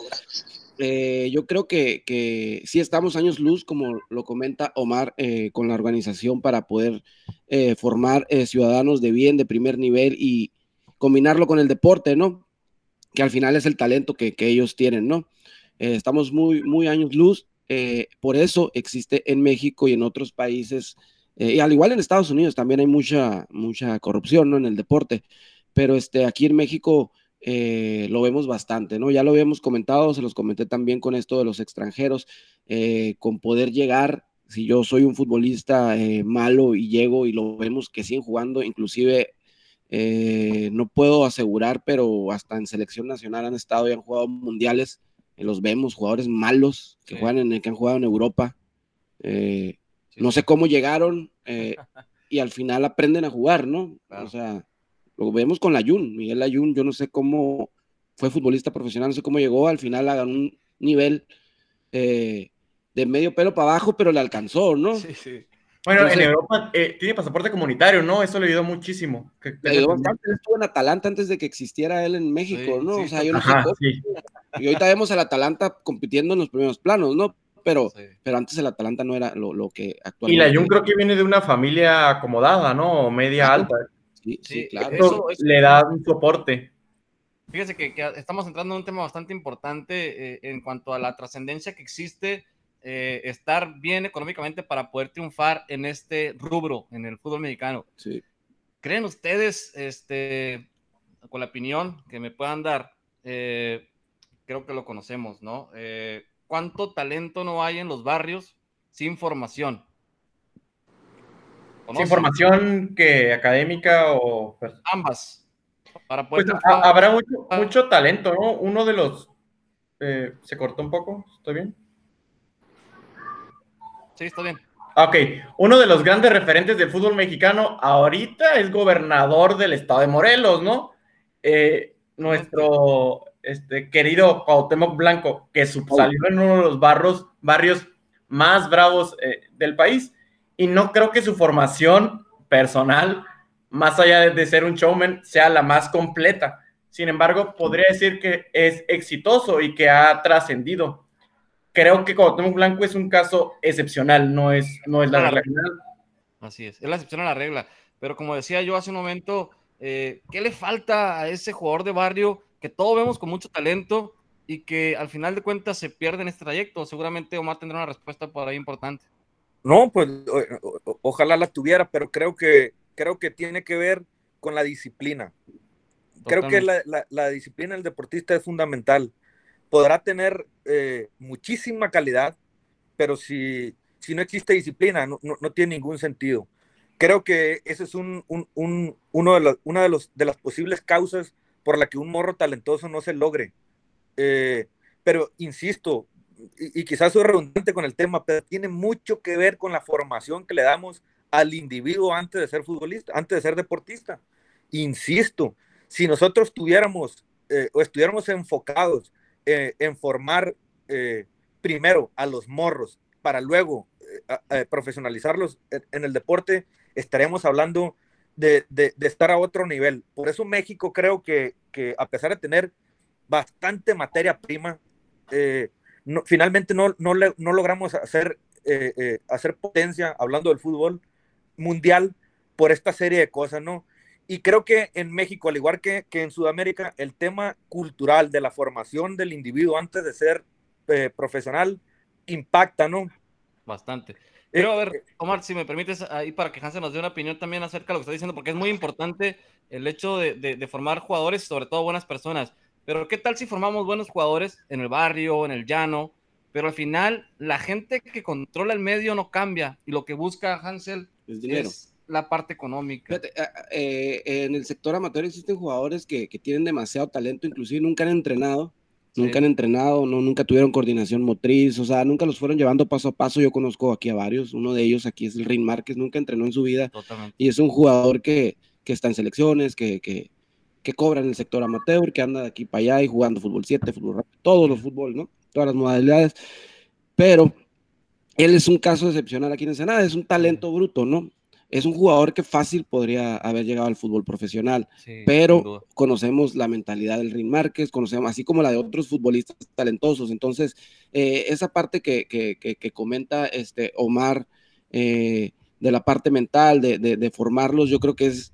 E: Eh, yo creo que, que sí estamos años luz, como lo comenta Omar, eh, con la organización para poder eh, formar eh, ciudadanos de bien, de primer nivel y combinarlo con el deporte, ¿no? Que al final es el talento que, que ellos tienen, ¿no? Eh, estamos muy, muy años luz, eh, por eso existe en México y en otros países, y al igual en Estados Unidos también hay mucha, mucha corrupción, ¿no? En el deporte, pero este, aquí en México eh, lo vemos bastante, ¿no? Ya lo habíamos comentado, se los comenté también con esto de los extranjeros, eh, con poder llegar, si yo soy un futbolista eh, malo y llego y lo vemos que siguen jugando, inclusive no puedo asegurar, pero hasta en selección nacional han estado y han jugado mundiales, los vemos, jugadores malos que,
B: Sí.
E: juegan en, que han jugado en Europa.
B: Sí,
E: no sé cómo llegaron y al final aprenden a jugar, ¿no?
B: Claro.
E: O sea, lo vemos con Layun, Miguel Layun, yo no sé cómo fue futbolista profesional, no sé cómo llegó, al final a un nivel eh, de medio pelo para abajo, pero le alcanzó, ¿no?
B: Sí, sí.
D: Bueno,
E: Entonces-
D: en Europa eh, tiene pasaporte comunitario, ¿no? Eso le ayudó muchísimo. Que-
E: Le ayudó bastante, él estuvo en Atalanta antes de que existiera él en México,
B: Sí,
E: ¿no?
B: sí,
E: o sea, yo no
D: Ajá,
E: sé cómo.
D: sí.
E: Y ahorita vemos al Atalanta compitiendo en los primeros planos, ¿no? Pero, pero antes el Atalanta no era lo, lo que
D: Y
E: actualmente.
D: la Jun creo que viene de una familia acomodada, ¿no? Media alta.
E: Sí, sí, claro.
D: Eso,
B: Eso- eso-
D: le da un soporte.
B: Fíjese que, que estamos entrando en un tema bastante importante eh, en cuanto a la trascendencia que existe eh, estar bien económicamente para poder triunfar en este rubro, en el fútbol mexicano.
E: Sí.
B: ¿Creen ustedes, este, con la opinión que me puedan dar, eh, creo que lo conocemos, ¿no? Eh, ¿Cuánto talento no hay en los barrios sin formación?
D: ¿Es
B: ¿Conocen?
D: información que académica o... Pues,
B: Ambas. Para poder
D: pues, habrá mucho, mucho talento, ¿no? Uno de los... eh, ¿Se cortó un poco? ¿Estoy bien?
B: Sí, está bien.
D: Ah, Ok, uno de los grandes referentes del fútbol mexicano ahorita es gobernador del estado de Morelos, ¿no? Eh, nuestro este, querido Cuauhtémoc Blanco, que salió en uno de los barrios, barrios más bravos eh, del país, y no creo que su formación personal, más allá de, ser un showman, sea la más completa. Sin embargo, podría decir que es exitoso y que ha trascendido creo que Cuauhtémoc Blanco es un caso excepcional, no es, no es la regla general.
B: Así es, es la excepción a la regla. Pero como decía yo hace un momento, eh, ¿qué le falta a ese jugador de barrio que todos vemos con mucho talento y que al final de cuentas se pierde en este trayecto? Seguramente Omar tendrá una respuesta por ahí importante.
F: No, pues o- ojalá la tuviera, pero creo que, creo que tiene que ver con la disciplina. Creo que la, la- la disciplina del deportista es fundamental. Podrá tener eh, muchísima calidad, pero si, si no existe disciplina, no, no- no tiene ningún sentido. Creo que ese es un, un- un- uno de los, una de, los, de las posibles causas por la que un morro talentoso no se logre. Eh, pero insisto, y, y quizás soy redundante con el tema, pero tiene mucho que ver con la formación que le damos al individuo antes de ser futbolista, antes de ser deportista. Insisto, si nosotros tuviéramos eh, o estuviéramos enfocados eh, en formar eh, primero a los morros para luego profesionalizarlos en, el deporte, estaríamos hablando de, estar a otro nivel. Por eso México creo que, que a pesar de tener bastante materia prima, no- finalmente no, no, logramos hacer, eh, eh, hacer potencia, hablando del fútbol mundial, por esta serie de cosas, ¿no? y creo que en México, al igual que, que, en Sudamérica, el tema cultural de la formación del individuo antes de ser eh, profesional impacta, ¿no?
B: Bastante. Pero a ver, Omar, si me permites ahí para que Hansen nos dé una opinión también acerca de lo que está diciendo, porque es muy importante el hecho de, de, de formar jugadores, sobre todo buenas personas. Pero ¿qué tal si formamos buenos jugadores en el barrio, en el llano? Pero al final la gente que controla el medio no cambia y lo que busca Hansel
E: es dinero.
B: Es la parte económica.
E: Fíjate, eh, en el sector amateur existen jugadores que, que, tienen demasiado talento, inclusive nunca han entrenado, sí. nunca han entrenado, no, nunca tuvieron coordinación motriz, o sea, nunca los fueron llevando paso a paso. Yo conozco aquí a varios, uno de ellos aquí es el Rin Márquez, nunca entrenó en su vida
B: Totalmente.
E: y es un jugador que, que está en selecciones, que, que, que, cobra en el sector amateur, que anda de aquí para allá y jugando fútbol 7, fútbol rápido, todos los fútbol, ¿no? Todas las modalidades, pero él es un caso excepcional aquí en Ensenada, es un talento bruto, ¿no? es un jugador que fácil podría haber llegado al fútbol profesional, sí, pero conocemos la mentalidad del Rin Márquez, conocemos así como la de otros futbolistas talentosos. Entonces, eh, esa parte que, que, que, que, comenta este Omar eh, de la parte mental, de, de, de, formarlos, yo creo que es,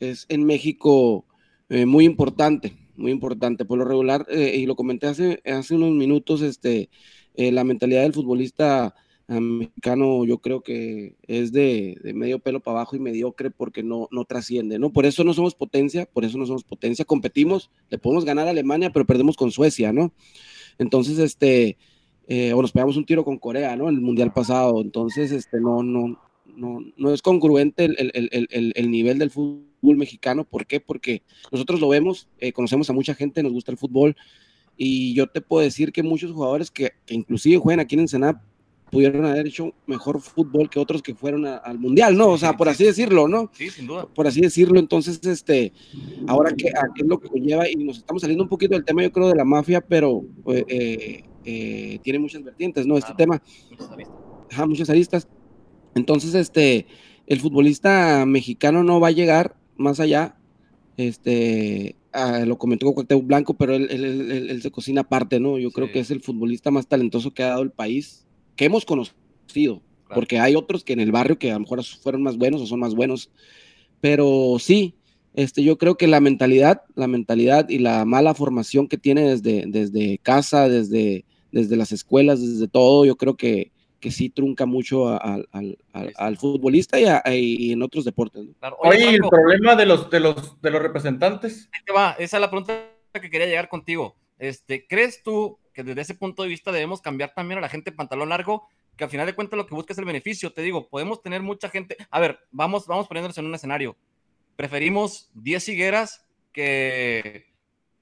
E: es en México eh, muy importante, muy importante. Por lo regular, eh, y lo comenté hace, hace unos minutos, este, eh, la mentalidad del futbolista mexicano yo creo que es de, de, medio pelo para abajo y mediocre porque no, no trasciende, ¿no? Por eso no somos potencia, por eso no somos potencia, competimos, le podemos ganar a Alemania, pero perdemos con Suecia, ¿no? Entonces, este, eh, o nos pegamos un tiro con Corea, ¿no? En el Mundial pasado, entonces, este, no, no, no, no es congruente el, el, el, el, nivel del fútbol mexicano, ¿por qué? Porque nosotros lo vemos, eh, conocemos a mucha gente, nos gusta el fútbol, y yo te puedo decir que muchos jugadores que, que inclusive juegan aquí en Ensenada pudieron haber hecho mejor fútbol que otros que fueron a, al mundial, ¿no? O sea, por así decirlo, ¿no?
B: Sí, sin duda.
E: Por así decirlo, entonces, este, ahora que es lo que conlleva, y nos estamos saliendo un poquito del tema, yo creo, de la mafia, pero eh, eh, tiene muchas vertientes, ¿no? Este tema. Muchas aristas. Ajá, muchas aristas. Entonces, este, el futbolista mexicano no va a llegar más allá, este, Uh, lo comentó Cuauhtémoc Blanco, pero él, él, él, él, se cocina aparte, ¿no? Yo sí. creo que es el futbolista más talentoso que ha dado el país que hemos conocido, claro. porque hay otros que en el barrio que a lo mejor fueron más buenos o son más buenos, pero sí, este, yo creo que la mentalidad, la mentalidad y la mala formación que tiene desde, desde casa, desde, desde las escuelas, desde todo, yo creo que, que sí trunca mucho al, al, al, al futbolista y, a, y, en otros deportes. ¿no?
D: Claro. Oye, Oye el problema de los, de, los, de los representantes.
B: Va, esa es la pregunta que quería llegar contigo. Este, ¿Crees tú que desde ese punto de vista debemos cambiar también a la gente pantalón largo, que al final de cuentas lo que busca es el beneficio. Te digo, podemos tener mucha gente. A ver, vamos, vamos poniéndonos en un escenario. Preferimos 10 higueras que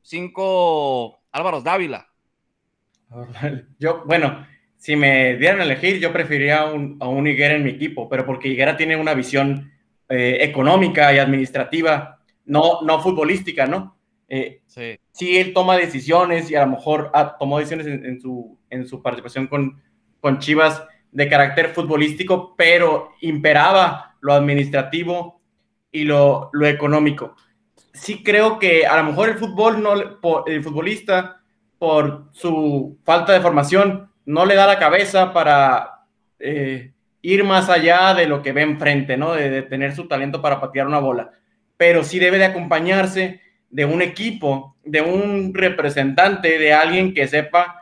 B: 5 Álvaros Dávila.
D: Yo, bueno, si me dieran a elegir, yo preferiría un, a un Higuera en mi equipo, pero porque Higuera tiene una visión eh, económica y administrativa, no, no futbolística, ¿no? Eh, sí. sí. él toma decisiones y a lo mejor ah, tomó decisiones en, en, su, en su participación con, con Chivas de carácter futbolístico, pero imperaba lo administrativo y lo, lo económico. Sí creo que a lo mejor el fútbol, no, el futbolista, por su falta de formación, no le da la cabeza para eh, ir más allá de lo que ve enfrente, ¿no? De, tener su talento para patear una bola. Pero sí debe de acompañarse de un equipo, de un representante, de alguien que sepa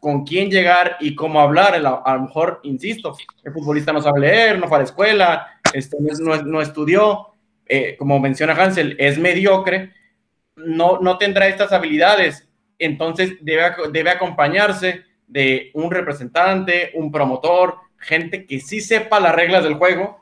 D: con quién llegar y cómo hablar. A, lo mejor, insisto, el futbolista no sabe leer, no fue a la escuela, este, no, no, estudió, eh, como menciona Hansel, es mediocre, no, no tendrá estas habilidades. Entonces debe, debe acompañarse de un representante, un promotor, gente que sí sepa las reglas del juego.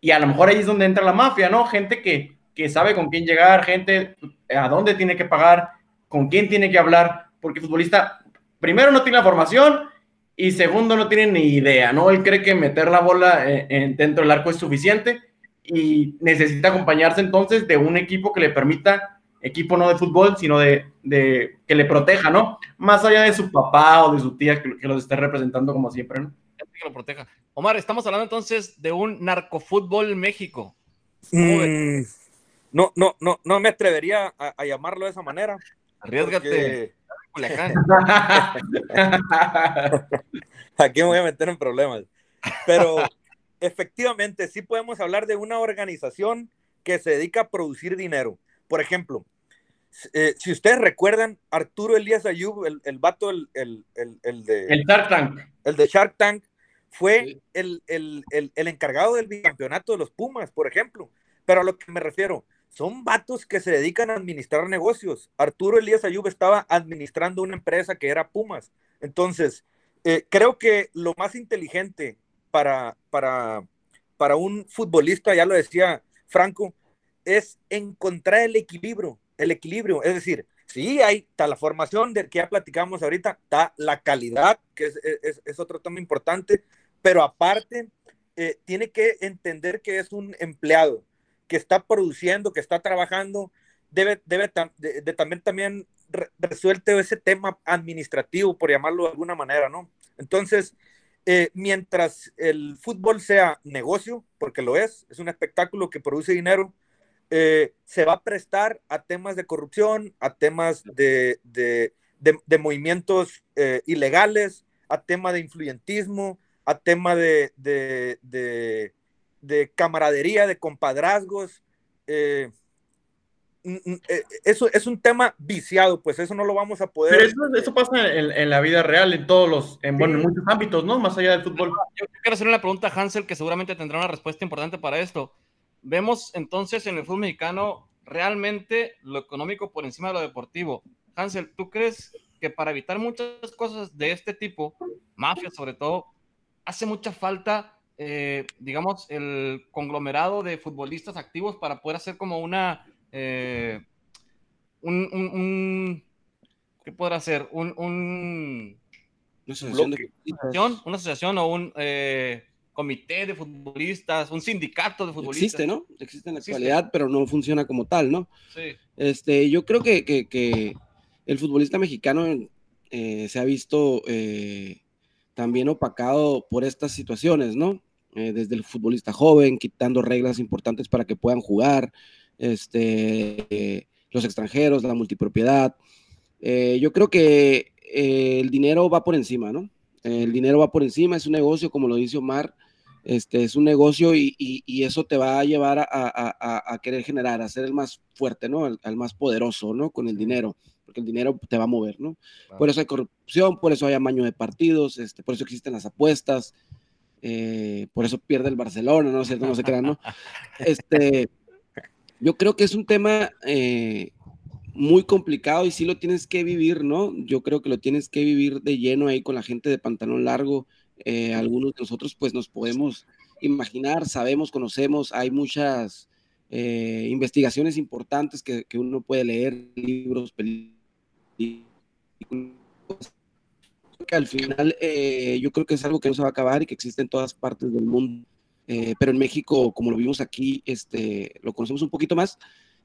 D: Y a lo mejor ahí es donde entra la mafia, ¿no? Gente que, que sabe con quién llegar, gente a dónde tiene que pagar, con quién tiene que hablar, porque el futbolista, primero, no tiene la formación y segundo, no tiene ni idea, ¿no? Él cree que meter la bola en, dentro del arco es suficiente y necesita acompañarse entonces de un equipo que le permita, equipo no de fútbol, sino de, de que le proteja, ¿no? Más allá de su papá o de su tía que, que los esté representando como siempre, ¿no?
B: Que lo proteja. Omar, estamos hablando entonces de un narcofútbol México.
F: Mm, no, no, no, no me atrevería a, a llamarlo de esa manera.
B: Arriesgate.
F: Porque... Aquí me voy a meter en problemas. Pero efectivamente sí podemos hablar de una organización que se dedica a producir dinero. Por ejemplo, eh, si ustedes recuerdan, Arturo Elías Ayub, el, el vato, el, el, el, de...
D: El Shark Tank.
F: El de Shark Tank, fue el, el, encargado del bicampeonato de los Pumas, por ejemplo. Pero a lo que me refiero, son vatos que se dedican a administrar negocios. Arturo Elías Ayub estaba administrando una empresa que era Pumas. Entonces, eh, creo que lo más inteligente para, para, para un futbolista, ya lo decía Franco, es encontrar el equilibrio, el equilibrio, es decir, sí hay, está la formación de que ya platicamos ahorita, está la calidad, que es, es, otro tema importante, pero aparte eh, tiene que entender que es un empleado, que está produciendo, que está trabajando, debe, debe de, también, también resuelto ese tema administrativo, por llamarlo de alguna manera, ¿no? Entonces, eh, mientras el fútbol sea negocio, porque lo es, es un espectáculo que produce dinero, eh, se va a prestar a temas de corrupción, a temas de, de, de, movimientos eh, ilegales, a tema de influyentismo, a tema de, de camaradería, de compadrazgos. Eh, eso es un tema viciado, pues eso no lo vamos a poder.
D: Pero eso, pasa en, la vida real, en todos los, en, bueno, en muchos ámbitos, ¿no? Más allá del fútbol.
B: Yo quiero hacerle una pregunta a Hansel, que seguramente tendrá una respuesta importante para esto. Vemos entonces en el fútbol mexicano realmente lo económico por encima de lo deportivo. Hansel, ¿tú crees que para evitar muchas cosas de este tipo, mafia sobre todo, hace mucha falta, eh, digamos, el conglomerado de futbolistas activos para poder hacer como una eh, un, un, ¿qué podrá ser? Un, un una, asociación o un eh, comité de futbolistas, un sindicato de futbolistas.
E: Existe, ¿no? Existe en la actualidad, pero no funciona como tal, ¿no? Sí. Este, yo creo que, que, el futbolista mexicano eh, se ha visto también opacado por estas situaciones, ¿no? desde el futbolista joven, quitando reglas importantes para que puedan jugar, este, los extranjeros, la multipropiedad. Eh, yo creo que eh, el dinero va por encima, ¿no? El dinero va por encima, es un negocio, como lo dice Omar, este, es un negocio y, eso te va a llevar a, querer generar, a ser el más fuerte, ¿no? El, más poderoso, ¿no? Con el dinero, porque el dinero te va a mover, ¿no? Por eso hay corrupción, por eso hay amaño de partidos, este, por eso existen las apuestas, eh, por eso pierde el Barcelona, ¿no? No se crean, ¿no? Este, yo creo que es un tema eh, muy complicado y sí lo tienes que vivir, ¿no? Yo creo que lo tienes que vivir de lleno ahí con la gente de pantalón largo. Eh, algunos de nosotros pues nos podemos imaginar, sabemos, conocemos, hay muchas eh, investigaciones importantes que, uno puede leer, libros, películas. Que al final yo creo que es algo que no se va a acabar y que existe en todas partes del mundo. Eh, pero en México, como lo vimos aquí, este, lo conocemos un poquito más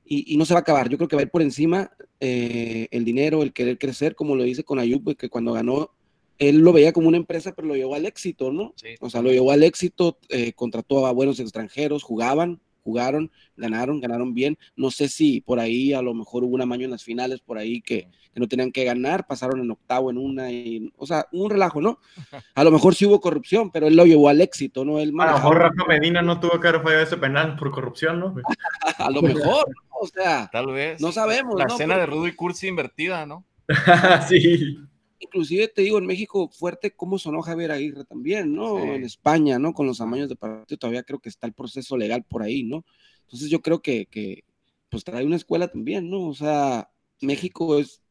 E: y, no se va a acabar. Yo creo que va a ir por encima eh, el dinero, el querer crecer, como lo dice con Ayub, que cuando ganó, él lo veía como una empresa, pero lo llevó al éxito, ¿no? O sea, lo llevó al éxito, eh, contrató a buenos extranjeros, jugaban, jugaron, ganaron, ganaron bien. No sé si por ahí a lo mejor hubo un amaño en las finales, por ahí que, no tenían que ganar, pasaron en octavo en una, y, o sea, un relajo, ¿no? A lo mejor sí hubo corrupción, pero él lo llevó al éxito, ¿no? Él
D: a lo mejor Rafa Medina no tuvo que haber fallado ese penal por corrupción, ¿no?
E: a lo mejor, o sea,
B: tal vez.
E: No sabemos.
B: La escena de Rudo y Cursi invertida, ¿no?
D: sí
E: inclusive te digo, en México fuerte cómo sonó Javier Aguirre también, ¿no? En España, ¿no? Con los amaños de partido todavía creo que está el proceso legal por ahí, ¿no? Entonces yo creo que, que pues trae una escuela también, ¿no? O sea, México es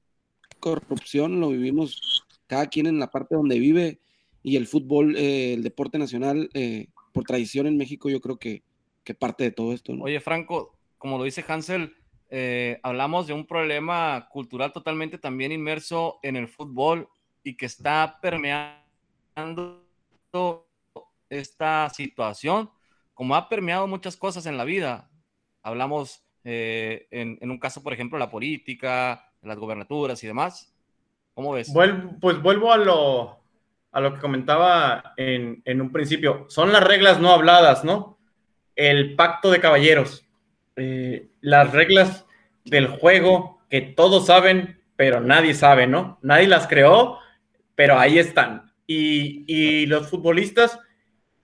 E: corrupción, lo vivimos cada quien en la parte donde vive y el fútbol, eh, el deporte nacional, eh, por tradición en México, yo creo que, que parte de todo esto, ¿no?
B: Oye, Franco, como lo dice Hansel, eh, hablamos de un problema cultural totalmente también inmerso en el fútbol y que está permeando esta situación, como ha permeado muchas cosas en la vida. Hablamos eh, en, un caso, por ejemplo, la política, las gobernaturas y demás. ¿Cómo ves?
D: pues vuelvo a lo, que comentaba en, en un principio. Son las reglas no habladas, ¿no? El pacto de caballeros eh, las reglas del juego que todos saben, pero nadie sabe, ¿no? Nadie las creó, pero ahí están. Y, los futbolistas,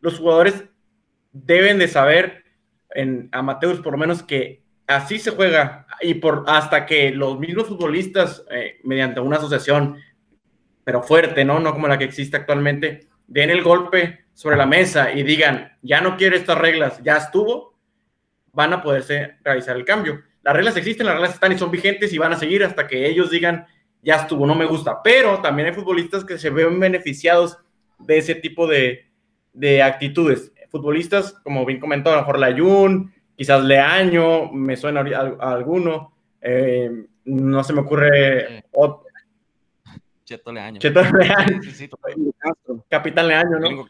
D: los jugadores deben de saber en amateurs, por lo menos que así se juega y por hasta que los mismos futbolistas, eh, mediante una asociación, pero fuerte, ¿no? No como la que existe actualmente, den el golpe sobre la mesa y digan, ya no quiero estas reglas, ya estuvo, van a poderse realizar el cambio. Las reglas existen, las reglas están y son vigentes y van a seguir hasta que ellos digan, ya estuvo, no me gusta. Pero también hay futbolistas que se ven beneficiados de ese tipo de, de actitudes. Futbolistas, como bien comentó, a lo mejor Layun, quizás Leaño, me suena a, alguno, eh, no se me ocurre otro.
B: Cheto Leaño.
D: Cheto Leaño. Capitán Leaño, ¿no?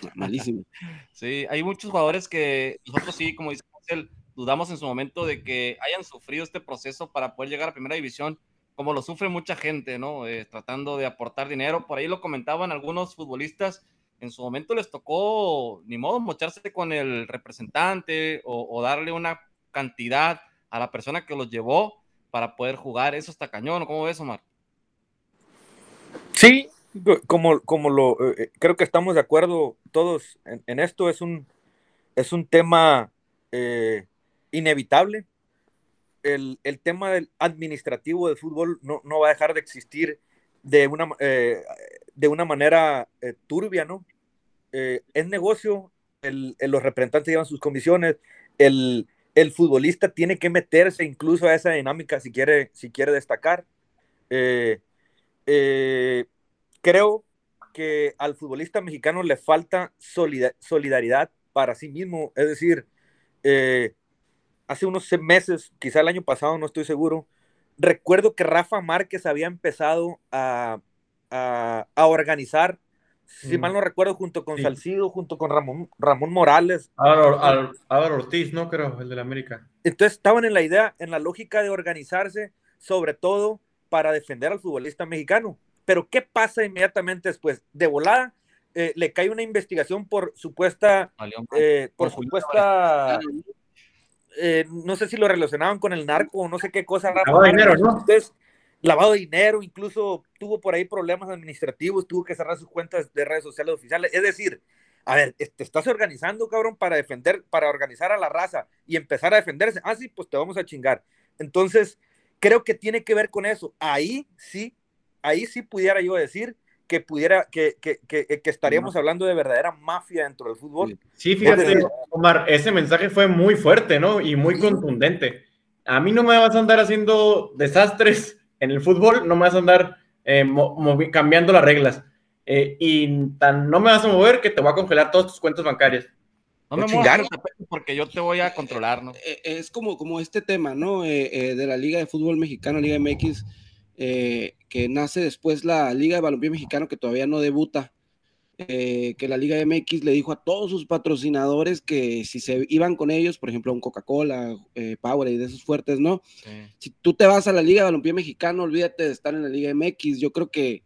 E: Malísimo.
B: Sí, hay muchos jugadores que nosotros sí, como dice Marcel, dudamos en su momento de que hayan sufrido este proceso para poder llegar a primera división, como lo sufre mucha gente, ¿no? Eh, tratando de aportar dinero. Por ahí lo comentaban algunos futbolistas en su momento les tocó, ni modo, mocharse con el representante o, darle una cantidad a la persona que los llevó para poder jugar. Eso está cañón, ¿cómo ves, Omar?
F: Sí, como, como lo eh, eh, creo que estamos de acuerdo todos en, esto, es un, es un tema eh, inevitable. El, tema del administrativo del fútbol no, va a dejar de existir de una, de una manera turbia, ¿no? Eh, es negocio, el, los representantes llevan sus comisiones, el, el, futbolista tiene que meterse incluso a esa dinámica si quiere, si quiere destacar. Eh, eh, creo que al futbolista mexicano le falta solidaridad para sí mismo, es decir, hace unos meses, quizá el año pasado, no estoy seguro, recuerdo que Rafa Márquez había empezado a, a, a organizar si mal mm. no recuerdo, junto con Salcido, junto con Ramón, Ramón Morales.
D: Álvaro, Ortiz, ¿no? Creo, el de la América.
F: Entonces estaban en la idea, en la lógica de organizarse, sobre todo para defender al futbolista mexicano. Pero ¿qué pasa inmediatamente después? De volada, eh, le cae una investigación por supuesta, eh, por supuesta, eh, no sé si lo relacionaban con el narco o no sé qué cosa.
D: dinero, ¿no?
F: Entonces, lavado de dinero, incluso tuvo por ahí problemas administrativos, tuvo que cerrar sus cuentas de redes sociales oficiales. Es decir, a ver, te estás organizando, cabrón, para defender, para organizar a la raza y empezar a defenderse. Ah, sí, pues te vamos a chingar. Entonces, creo que tiene que ver con eso. Ahí sí, ahí sí pudiera yo decir que pudiera, que, que, que, que estaríamos hablando de verdadera mafia dentro del fútbol.
D: Sí, fíjate, Omar, ese mensaje fue muy fuerte, ¿no? Y muy contundente. A mí no me vas a andar haciendo desastres en el fútbol no me vas a andar eh, cambiando las reglas. Eh, y tan no me vas a mover que te voy a congelar todas tus cuentas bancarias.
B: No me muevas porque yo te voy a controlar, ¿no?
E: Eh, es como, como este tema, ¿no? de la Liga de Fútbol Mexicano, Liga MX, que nace después la Liga de Balompié Mexicano, que todavía no debuta eh, que la Liga MX le dijo a todos sus patrocinadores que si se iban con ellos, por ejemplo, un Coca-Cola, eh, Power y de esos fuertes, ¿no? Si tú te vas a la Liga de Balompié Mexicano, olvídate de estar en la Liga MX. Yo creo que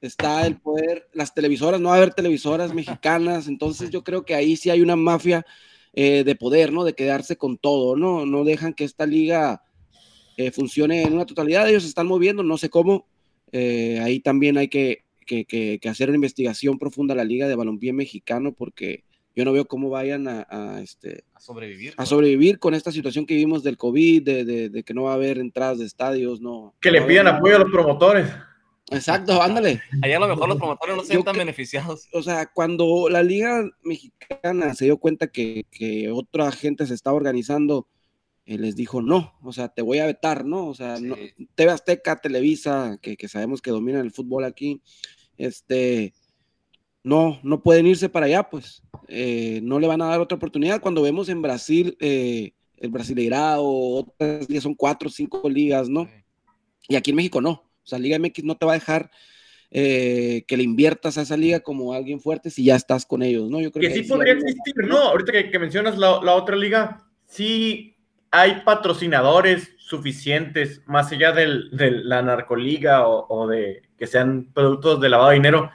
E: está el poder, las televisoras, no va a haber televisoras mexicanas, entonces yo creo que ahí sí hay una mafia eh, de poder, ¿no? De quedarse con todo, ¿no? No dejan que esta liga funcione en una totalidad, ellos se están moviendo, no sé cómo. ahí también hay que que, hacer una investigación profunda a la Liga de Balompié Mexicano porque yo no veo cómo vayan a, este,
B: a sobrevivir.
E: A sobrevivir con esta situación que vivimos del COVID, de, que no va a haber entradas de estadios, no.
D: Que le pidan apoyo a los promotores.
E: Exacto, ándale.
B: Ahí a lo mejor los promotores no se tan beneficiados.
E: O sea, cuando la Liga Mexicana se dio cuenta que, que otra gente se estaba organizando, eh, les dijo no, o sea, te voy a vetar, ¿no? O sea, no, TV Azteca, Televisa, que, que, sabemos que dominan el fútbol aquí, este, no, no pueden irse para allá, pues eh, no le van a dar otra oportunidad. Cuando vemos en Brasil, eh, el Brasileirao, otras ligas son cuatro o cinco ligas, ¿no? Y aquí en México no. O sea, Liga MX no te va a dejar eh, que le inviertas a esa liga como alguien fuerte si ya estás con ellos, ¿no?
D: Yo creo que, sí podría existir, ¿no? Ahorita que, mencionas la, la, otra liga, sí hay patrocinadores suficientes, más allá de la narcoliga o, de que sean productos de lavado de dinero,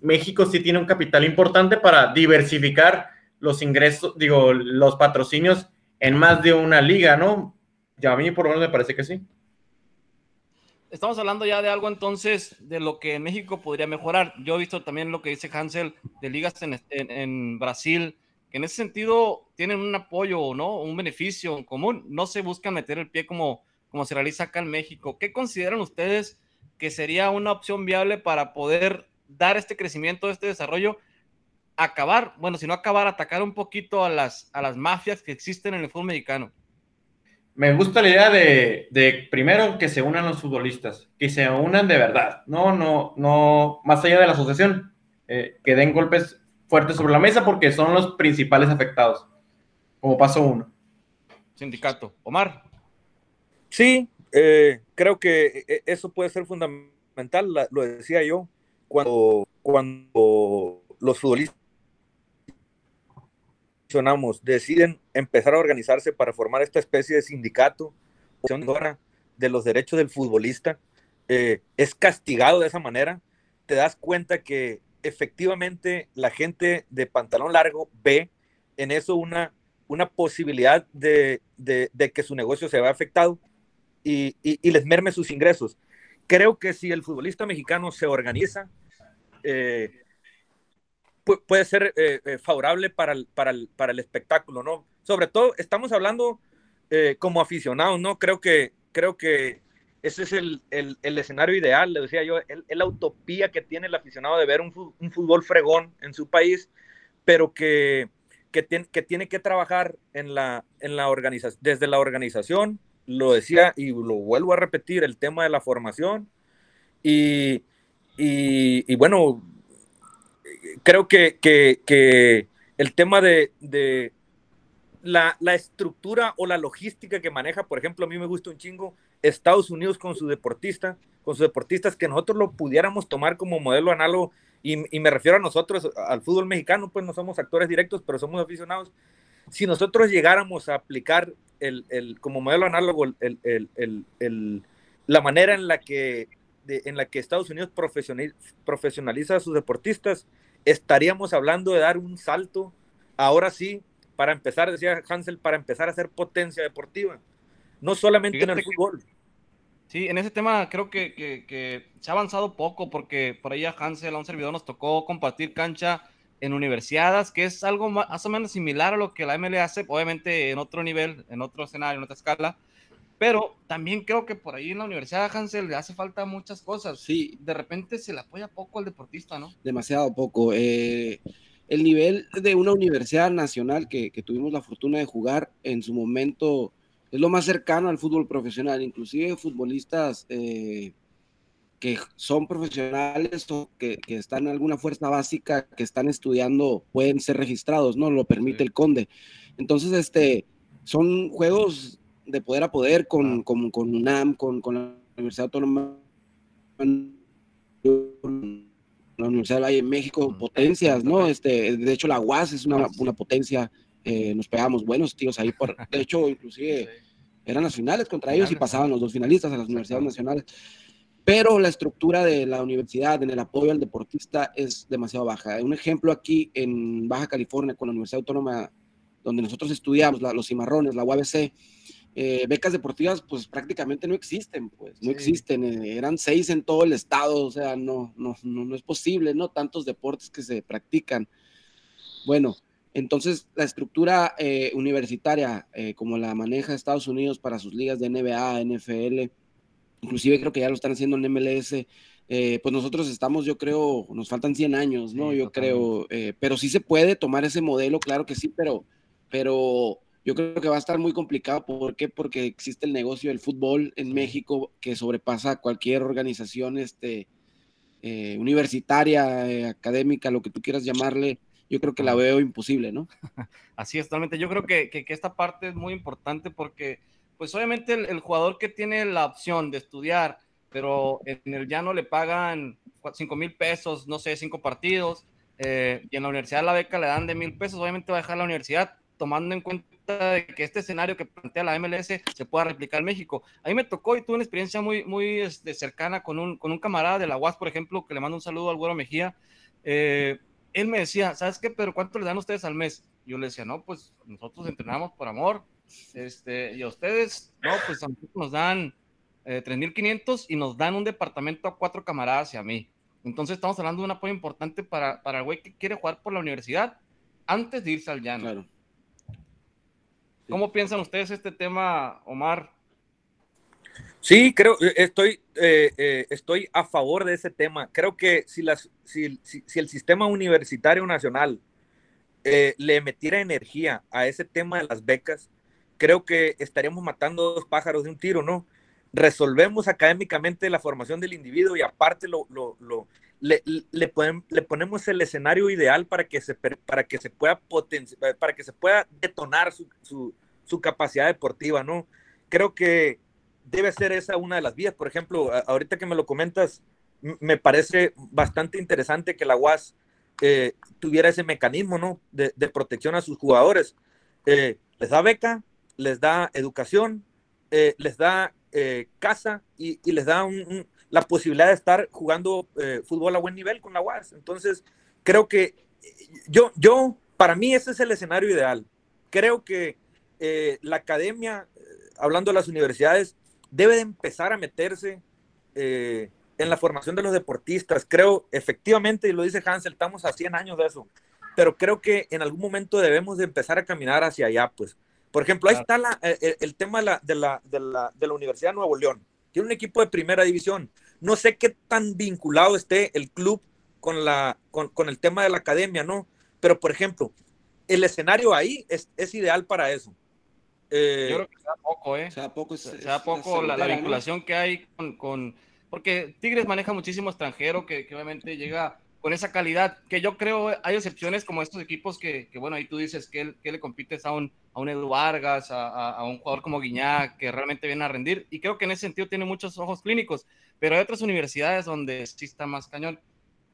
D: México sí tiene un capital importante para diversificar los ingresos, digo, los patrocinios en más de una liga, ¿no? Ya a mí por lo menos me parece que sí.
B: Estamos hablando ya de algo entonces de lo que México podría mejorar. Yo he visto también lo que dice Hansel de ligas en, en, Brasil que en ese sentido tienen un apoyo, ¿no? Un beneficio en común. No se buscan meter el pie como, como se realiza acá en México. ¿Qué consideran ustedes que sería una opción viable para poder dar este crecimiento, este desarrollo? Acabar, bueno, si no acabar, atacar un poquito a las, a las mafias que existen en el fútbol mexicano.
D: Me gusta la idea de, de, primero que se unan los futbolistas, que se unan de verdad, no, no, no, más allá de la asociación, eh, que den golpes fuertes sobre la mesa porque son los principales afectados, como paso uno.
B: Sindicato. Omar.
F: Sí, eh, creo que eh, eso puede ser fundamental, lo decía yo, cuando, cuando los futbolistas deciden empezar a organizarse para formar esta especie de sindicato de los derechos del futbolista, eh, es castigado de esa manera, te das cuenta que efectivamente la gente de pantalón largo ve en eso una, una posibilidad de, que su negocio se vea afectado y, les merme sus ingresos. Creo que si el futbolista mexicano se organiza, eh, puede ser eh, eh, favorable para el, para, el, para el espectáculo, ¿no? Sobre todo, estamos hablando como aficionados, ¿no? Creo que, creo que ese es el, el, el, escenario ideal, le decía yo, el, la utopía que tiene el aficionado de ver un, fútbol fregón en su país, pero que, que, que tiene que trabajar en la, en la organización, desde la organización, lo decía y lo vuelvo a repetir, el tema de la formación y, y, y bueno, creo que, que, que, el tema de, de la, la, estructura o la logística que maneja, por ejemplo, a mí me gusta un chingo Estados Unidos con su deportista, con sus deportistas, que nosotros lo pudiéramos tomar como modelo análogo, y, y, me refiero a nosotros, al fútbol mexicano, pues no somos actores directos, pero somos aficionados. Si nosotros llegáramos a aplicar el, el como modelo análogo el, el, la manera en la que, de, en la que Estados Unidos profesionaliza a sus deportistas, estaríamos hablando de dar un salto, ahora sí, para empezar, decía Hansel, para empezar a hacer potencia deportiva, no solamente en el fútbol.
B: Sí, en ese tema creo que, que, se ha avanzado poco porque por ahí a Hansel, a un servidor, nos tocó compartir cancha en universidades, que es algo más o menos similar a lo que la ML hace, obviamente en otro nivel, en otro escenario, en otra escala, pero también creo que por ahí en la Universidad de Hansel le hace falta muchas cosas. Sí. De repente se le apoya poco al deportista, ¿no?
E: Demasiado poco. Eh, el nivel de una universidad nacional que, que, tuvimos la fortuna de jugar en su momento es lo más cercano al fútbol profesional. Inclusive futbolistas eh, que son profesionales o que, que, están en alguna fuerza básica, que están estudiando, pueden ser registrados, ¿no? Lo permite el Conde. Entonces, este, son juegos de poder a poder con, con, con UNAM, con, con, la Universidad Autónoma, la Universidad de Valle en México, potencias, ¿no? Este, de hecho, la UAS es una, una potencia, eh, nos pegamos buenos tíos ahí, por, de hecho, inclusive eran las finales contra ellos y pasaban los dos finalistas a las universidades nacionales. Pero la estructura de la universidad en el apoyo al deportista es demasiado baja. Un ejemplo aquí en Baja California con la Universidad Autónoma, donde nosotros estudiamos, los cimarrones, la UABC, eh, becas deportivas pues prácticamente no existen, pues no existen, eh, eran seis en todo el estado, o sea, no, no, no, es posible, ¿no? Tantos deportes que se practican. Bueno, entonces la estructura eh, universitaria, como la maneja Estados Unidos para sus ligas de NBA, NFL, inclusive creo que ya lo están haciendo en MLS, pues nosotros estamos, yo creo, nos faltan 100 años, ¿no? yo creo, pero sí se puede tomar ese modelo, claro que sí, pero, pero yo creo que va a estar muy complicado. ¿Por qué? Porque existe el negocio del fútbol en México que sobrepasa cualquier organización este, eh, universitaria, eh, académica, lo que tú quieras llamarle. Yo creo que la veo imposible, ¿no?
B: Así es, totalmente. Yo creo que, que, esta parte es muy importante porque, pues obviamente el, jugador que tiene la opción de estudiar, pero en el llano le pagan 5 mil pesos, no sé, cinco partidos, eh, y en la universidad la beca le dan de mil pesos, obviamente va a dejar la universidad tomando en cuenta de que este escenario que plantea la MLS se pueda replicar en México. A mí me tocó y tuve una experiencia muy, muy este, cercana con un, con un camarada de la UAS, por ejemplo, que le mando un saludo al Güero Mejía. Eh, él me decía, ¿sabes qué? Pero ¿cuánto le dan ustedes al mes? Yo le decía, no, pues nosotros entrenamos por amor. Este, y a ustedes, no, pues a nosotros nos dan eh, 3.500 y nos dan un departamento a cuatro camaradas y a mí. Entonces estamos hablando de un apoyo importante para, para el güey que quiere jugar por la universidad antes de irse al llano.
E: Claro.
B: ¿Cómo piensan ustedes este tema, Omar?
F: Sí, creo, eh, estoy, eh, eh, estoy a favor de ese tema. Creo que si, las, si, si, el sistema universitario nacional le metiera energía a ese tema de las becas, creo que estaríamos matando dos pájaros de un tiro, ¿no? Resolvemos académicamente la formación del individuo y aparte lo, lo, lo le, le, ponen, le, ponemos el escenario ideal para que se, para que se pueda para que se pueda detonar su, su, su capacidad deportiva, ¿no? Creo que debe ser esa una de las vías. Por ejemplo, ahorita que me lo comentas, me parece bastante interesante que la UAS eh, tuviera ese mecanismo ¿no? de, protección a sus jugadores. Eh, les da beca, les da educación, eh, les da eh, casa y, les da la posibilidad de estar jugando fútbol a buen nivel con la UAS. Entonces, creo que yo, yo, para mí ese es el escenario ideal. Creo que la academia, hablando de las universidades, debe de empezar a meterse eh, en la formación de los deportistas. Creo, efectivamente, y lo dice Hansel, estamos a 100 años de eso, pero creo que en algún momento debemos de empezar a caminar hacia allá, pues. Por ejemplo, ahí está la, el, el, tema de la, de, la, de, la, de la Universidad de Nuevo León. Tiene un equipo de primera división. No sé qué tan vinculado esté el club con, la, con, con el tema de la academia, ¿no? Pero, por ejemplo, el escenario ahí es, es ideal para eso.
B: Eh, Yo creo que sea poco, ¿eh?
E: Sea poco, es,
B: sea poco la, la, vinculación ¿no? que hay con, con, Porque Tigres maneja muchísimo extranjero que, que, obviamente llega con esa calidad, que yo creo hay excepciones como estos equipos que, que bueno, ahí tú dices que, que le compites a un, a un Edu Vargas, a, a, a, un jugador como Guiñac, que realmente viene a rendir, y creo que en ese sentido tiene muchos ojos clínicos, pero hay otras universidades donde sí está más cañón.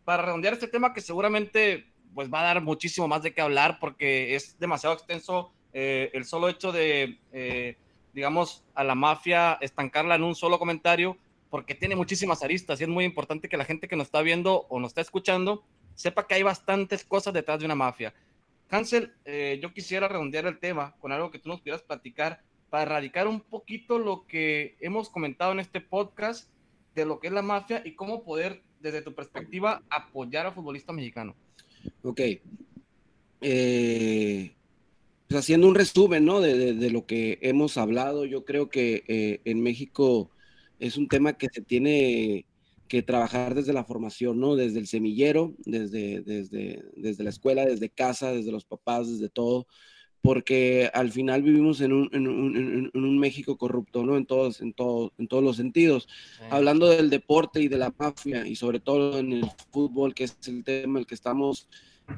B: Para redondear este tema que seguramente pues va a dar muchísimo más de qué hablar porque es demasiado extenso eh, el solo hecho de, eh, digamos, a la mafia estancarla en un solo comentario, porque tiene muchísimas aristas y es muy importante que la gente que nos está viendo o nos está escuchando sepa que hay bastantes cosas detrás de una mafia. Hansel, eh, yo quisiera redondear el tema con algo que tú nos pudieras platicar para erradicar un poquito lo que hemos comentado en este podcast de lo que es la mafia y cómo poder, desde tu perspectiva, apoyar al futbolista mexicano.
E: Ok. Eh, pues haciendo un resumen ¿no? de, de, de, lo que hemos hablado, yo creo que eh, en México es un tema que se tiene que trabajar desde la formación, ¿no? Desde el semillero, desde, desde, desde la escuela, desde casa, desde los papás, desde todo, porque al final vivimos en un, en un, en un México corrupto, ¿no? En todos, en todos, en todos los sentidos. Sí. Hablando del deporte y de la mafia, y sobre todo en el fútbol, que es el tema el que estamos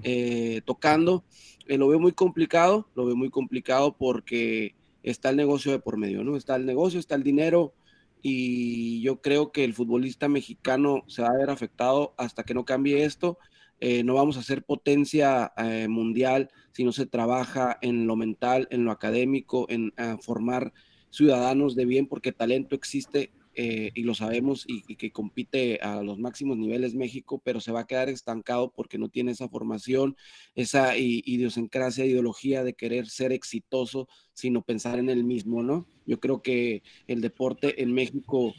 E: eh, tocando, eh, lo veo muy complicado, lo veo muy complicado porque está el negocio de por medio, ¿no? Está el negocio, está el dinero y yo creo que el futbolista mexicano se va a ver afectado hasta que no cambie esto. Eh, no vamos a ser potencia eh, mundial si no se trabaja en lo mental, en lo académico, en formar ciudadanos de bien, porque talento existe eh, y lo sabemos y, y, que compite a los máximos niveles México, pero se va a quedar estancado porque no tiene esa formación, esa idiosincrasia, ideología de querer ser exitoso, sino pensar en el mismo, ¿no? Yo creo que el deporte en México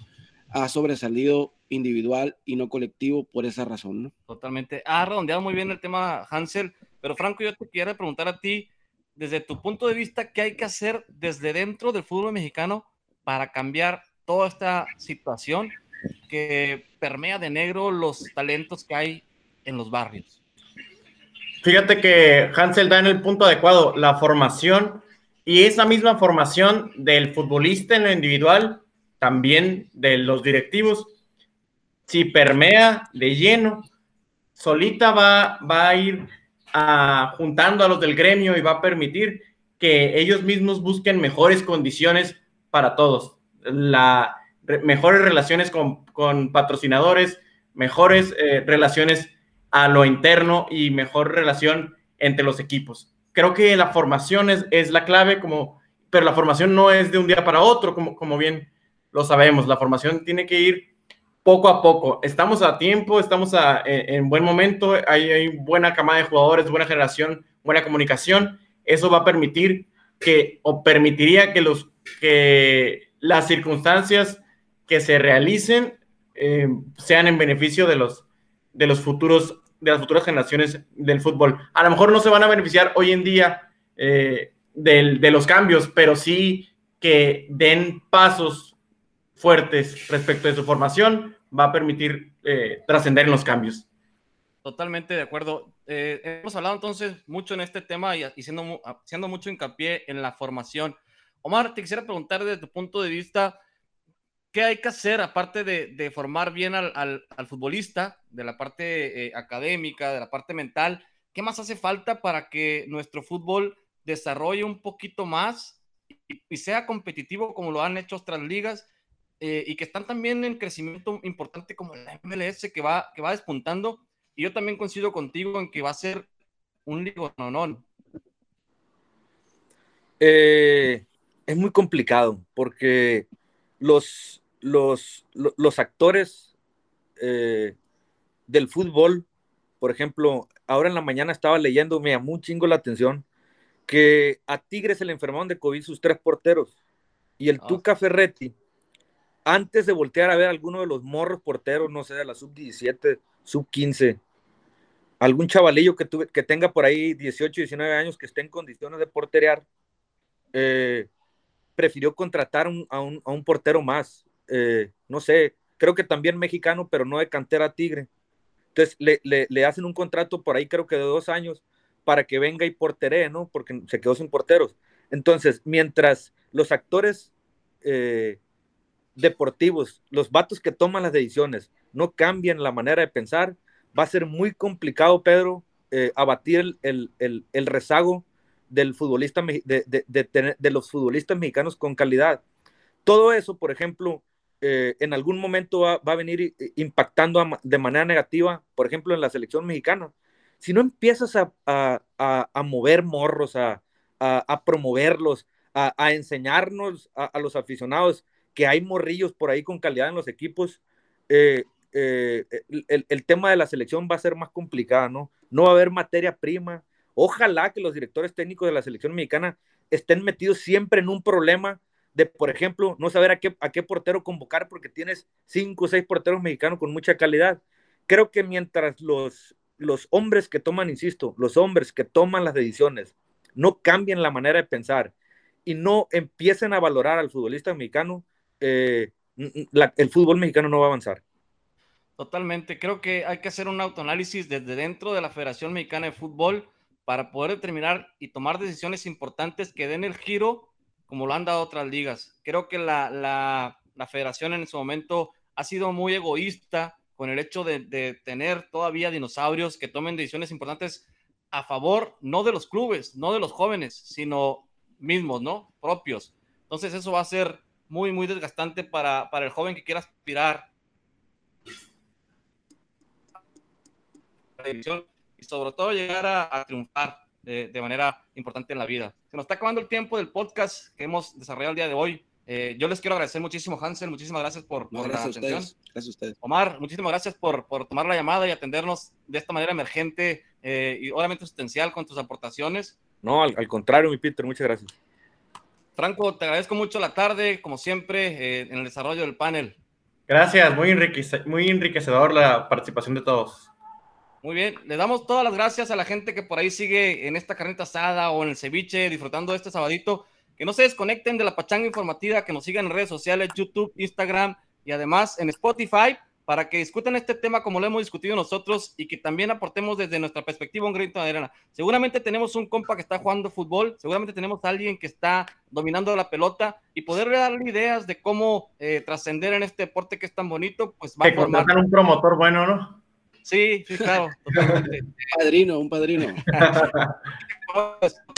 E: ha sobresalido individual y no colectivo por esa razón, ¿no?
B: Totalmente. Ha redondeado muy bien el tema, Hansel, pero Franco, yo te quiero preguntar a ti, desde tu punto de vista, ¿qué hay que hacer desde dentro del fútbol mexicano para cambiar toda esta situación que permea de negro los talentos que hay en los barrios.
D: Fíjate que Hansel da en el punto adecuado la formación y esa misma formación del futbolista en lo individual, también de los directivos, si permea de lleno, solita va, va a ir a, juntando a los del gremio y va a permitir que ellos mismos busquen mejores condiciones para todos la, mejores relaciones con, con patrocinadores, mejores eh, relaciones a lo interno y mejor relación entre los equipos. Creo que la formación es, es, la clave, como, pero la formación no es de un día para otro, como, como bien lo sabemos. La formación tiene que ir poco a poco. Estamos a tiempo, estamos a, en, en, buen momento, hay, hay buena camada de jugadores, buena generación, buena comunicación. Eso va a permitir que, o permitiría que los que las circunstancias que se realicen eh, sean en beneficio de los, de los futuros de las futuras generaciones del fútbol. A lo mejor no se van a beneficiar hoy en día eh, de los cambios, pero sí que den pasos fuertes respecto de su formación, va a permitir eh, trascender en los cambios.
B: Totalmente de acuerdo. Hemos hablado entonces mucho en este tema y, haciendo, haciendo mucho hincapié en la formación. Omar, te quisiera preguntar desde tu punto de vista, ¿qué hay que hacer aparte de, formar bien al, futbolista, de la parte eh, académica, de la parte mental? ¿Qué más hace falta para que nuestro fútbol desarrolle un poquito más y, sea competitivo como lo han hecho otras ligas eh, y que están también en crecimiento importante como la MLS que va, que va despuntando? Y yo también coincido contigo en que va a ser un ligo no, no.
F: Eh, es muy complicado porque los, los, los, actores eh, del fútbol, por ejemplo, ahora en la mañana estaba leyendo, me llamó un chingo la atención, que a Tigres se le enfermaron de COVID sus tres porteros y el ah. Tuca Ferretti, antes de voltear a ver a alguno de los morros porteros, no sé, de la sub-17, sub-15, algún chavalillo que, tuve, que tenga por ahí 18, 19 años que esté en condiciones de porterear, eh, prefirió contratar a, un, portero más. Eh, no sé, creo que también mexicano, pero no de cantera tigre. Entonces le, hacen un contrato por ahí, creo que de dos años, para que venga y porteree, ¿no? Porque se quedó sin porteros. Entonces, mientras los actores eh, deportivos, los vatos que toman las decisiones, no cambian la manera de pensar, va a ser muy complicado, Pedro, eh, abatir el rezago del futbolista, de, los futbolistas mexicanos con calidad. Todo eso, por ejemplo, eh, en algún momento va, a venir impactando de manera negativa, por ejemplo, en la selección mexicana. Si no empiezas a, mover morros, a, promoverlos, a, enseñarnos a, los aficionados que hay morrillos por ahí con calidad en los equipos, eh, eh, el, el, tema de la selección va a ser más complicado, ¿no? No va a haber materia prima, Ojalá que los directores técnicos de la selección mexicana estén metidos siempre en un problema de, por ejemplo, no saber a qué, a qué portero convocar porque tienes cinco o seis porteros mexicanos con mucha calidad. Creo que mientras los, los hombres que toman, insisto, los hombres que toman las decisiones no cambien la manera de pensar y no empiecen a valorar al futbolista mexicano, eh, el fútbol mexicano no va a avanzar.
B: Totalmente. Creo que hay que hacer un autoanálisis desde dentro de la Federación Mexicana de Fútbol para poder determinar y tomar decisiones importantes que den el giro como lo han dado otras ligas. Creo que la, la, federación en su momento ha sido muy egoísta con el hecho de, de, tener todavía dinosaurios que tomen decisiones importantes a favor, no de los clubes, no de los jóvenes, sino mismos, ¿no? Propios. Entonces eso va a ser muy, muy desgastante para, para el joven que quiera aspirar sobre todo llegar a, triunfar de, manera importante en la vida. Se nos está acabando el tiempo del podcast que hemos desarrollado el día de hoy. Eh, yo les quiero agradecer muchísimo, Hansel. Muchísimas gracias por, la atención. Gracias a ustedes. Omar, muchísimas gracias por, por, tomar la llamada y atendernos de esta manera emergente eh, y obviamente sustancial con tus aportaciones.
F: No, al, contrario, mi Peter, muchas gracias.
B: Franco, te agradezco mucho la tarde, como siempre, eh, en el desarrollo del panel.
D: Gracias, muy, muy enriquecedor la participación de todos.
B: Muy bien, le damos todas las gracias a la gente que por ahí sigue en esta carnita asada o en el ceviche disfrutando de este sabadito. Que no se desconecten de la pachanga informativa, que nos sigan en redes sociales, YouTube, Instagram y además en Spotify para que discutan este tema como lo hemos discutido nosotros y que también aportemos desde nuestra perspectiva un grito de arena. Seguramente tenemos un compa que está jugando fútbol, seguramente tenemos a alguien que está dominando la pelota y poder darle ideas de cómo eh, trascender en este deporte que es tan bonito, pues va
D: a formar... un promotor bueno, ¿no?
B: Sí, sí, claro,
E: totalmente. un padrino, un padrino.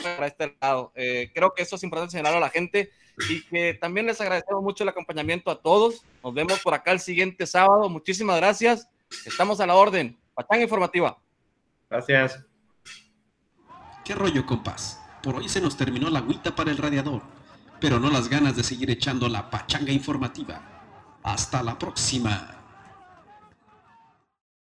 B: Para este lado. Eh, creo que eso es importante señalarlo a la gente y que también les agradecemos mucho el acompañamiento a todos. Nos vemos por acá el siguiente sábado. Muchísimas gracias. Estamos a la orden. Pachanga Informativa.
D: Gracias.
A: ¿Qué rollo, compas? Por hoy se nos terminó la agüita para el radiador, pero no las ganas de seguir echando la pachanga informativa. Hasta la próxima.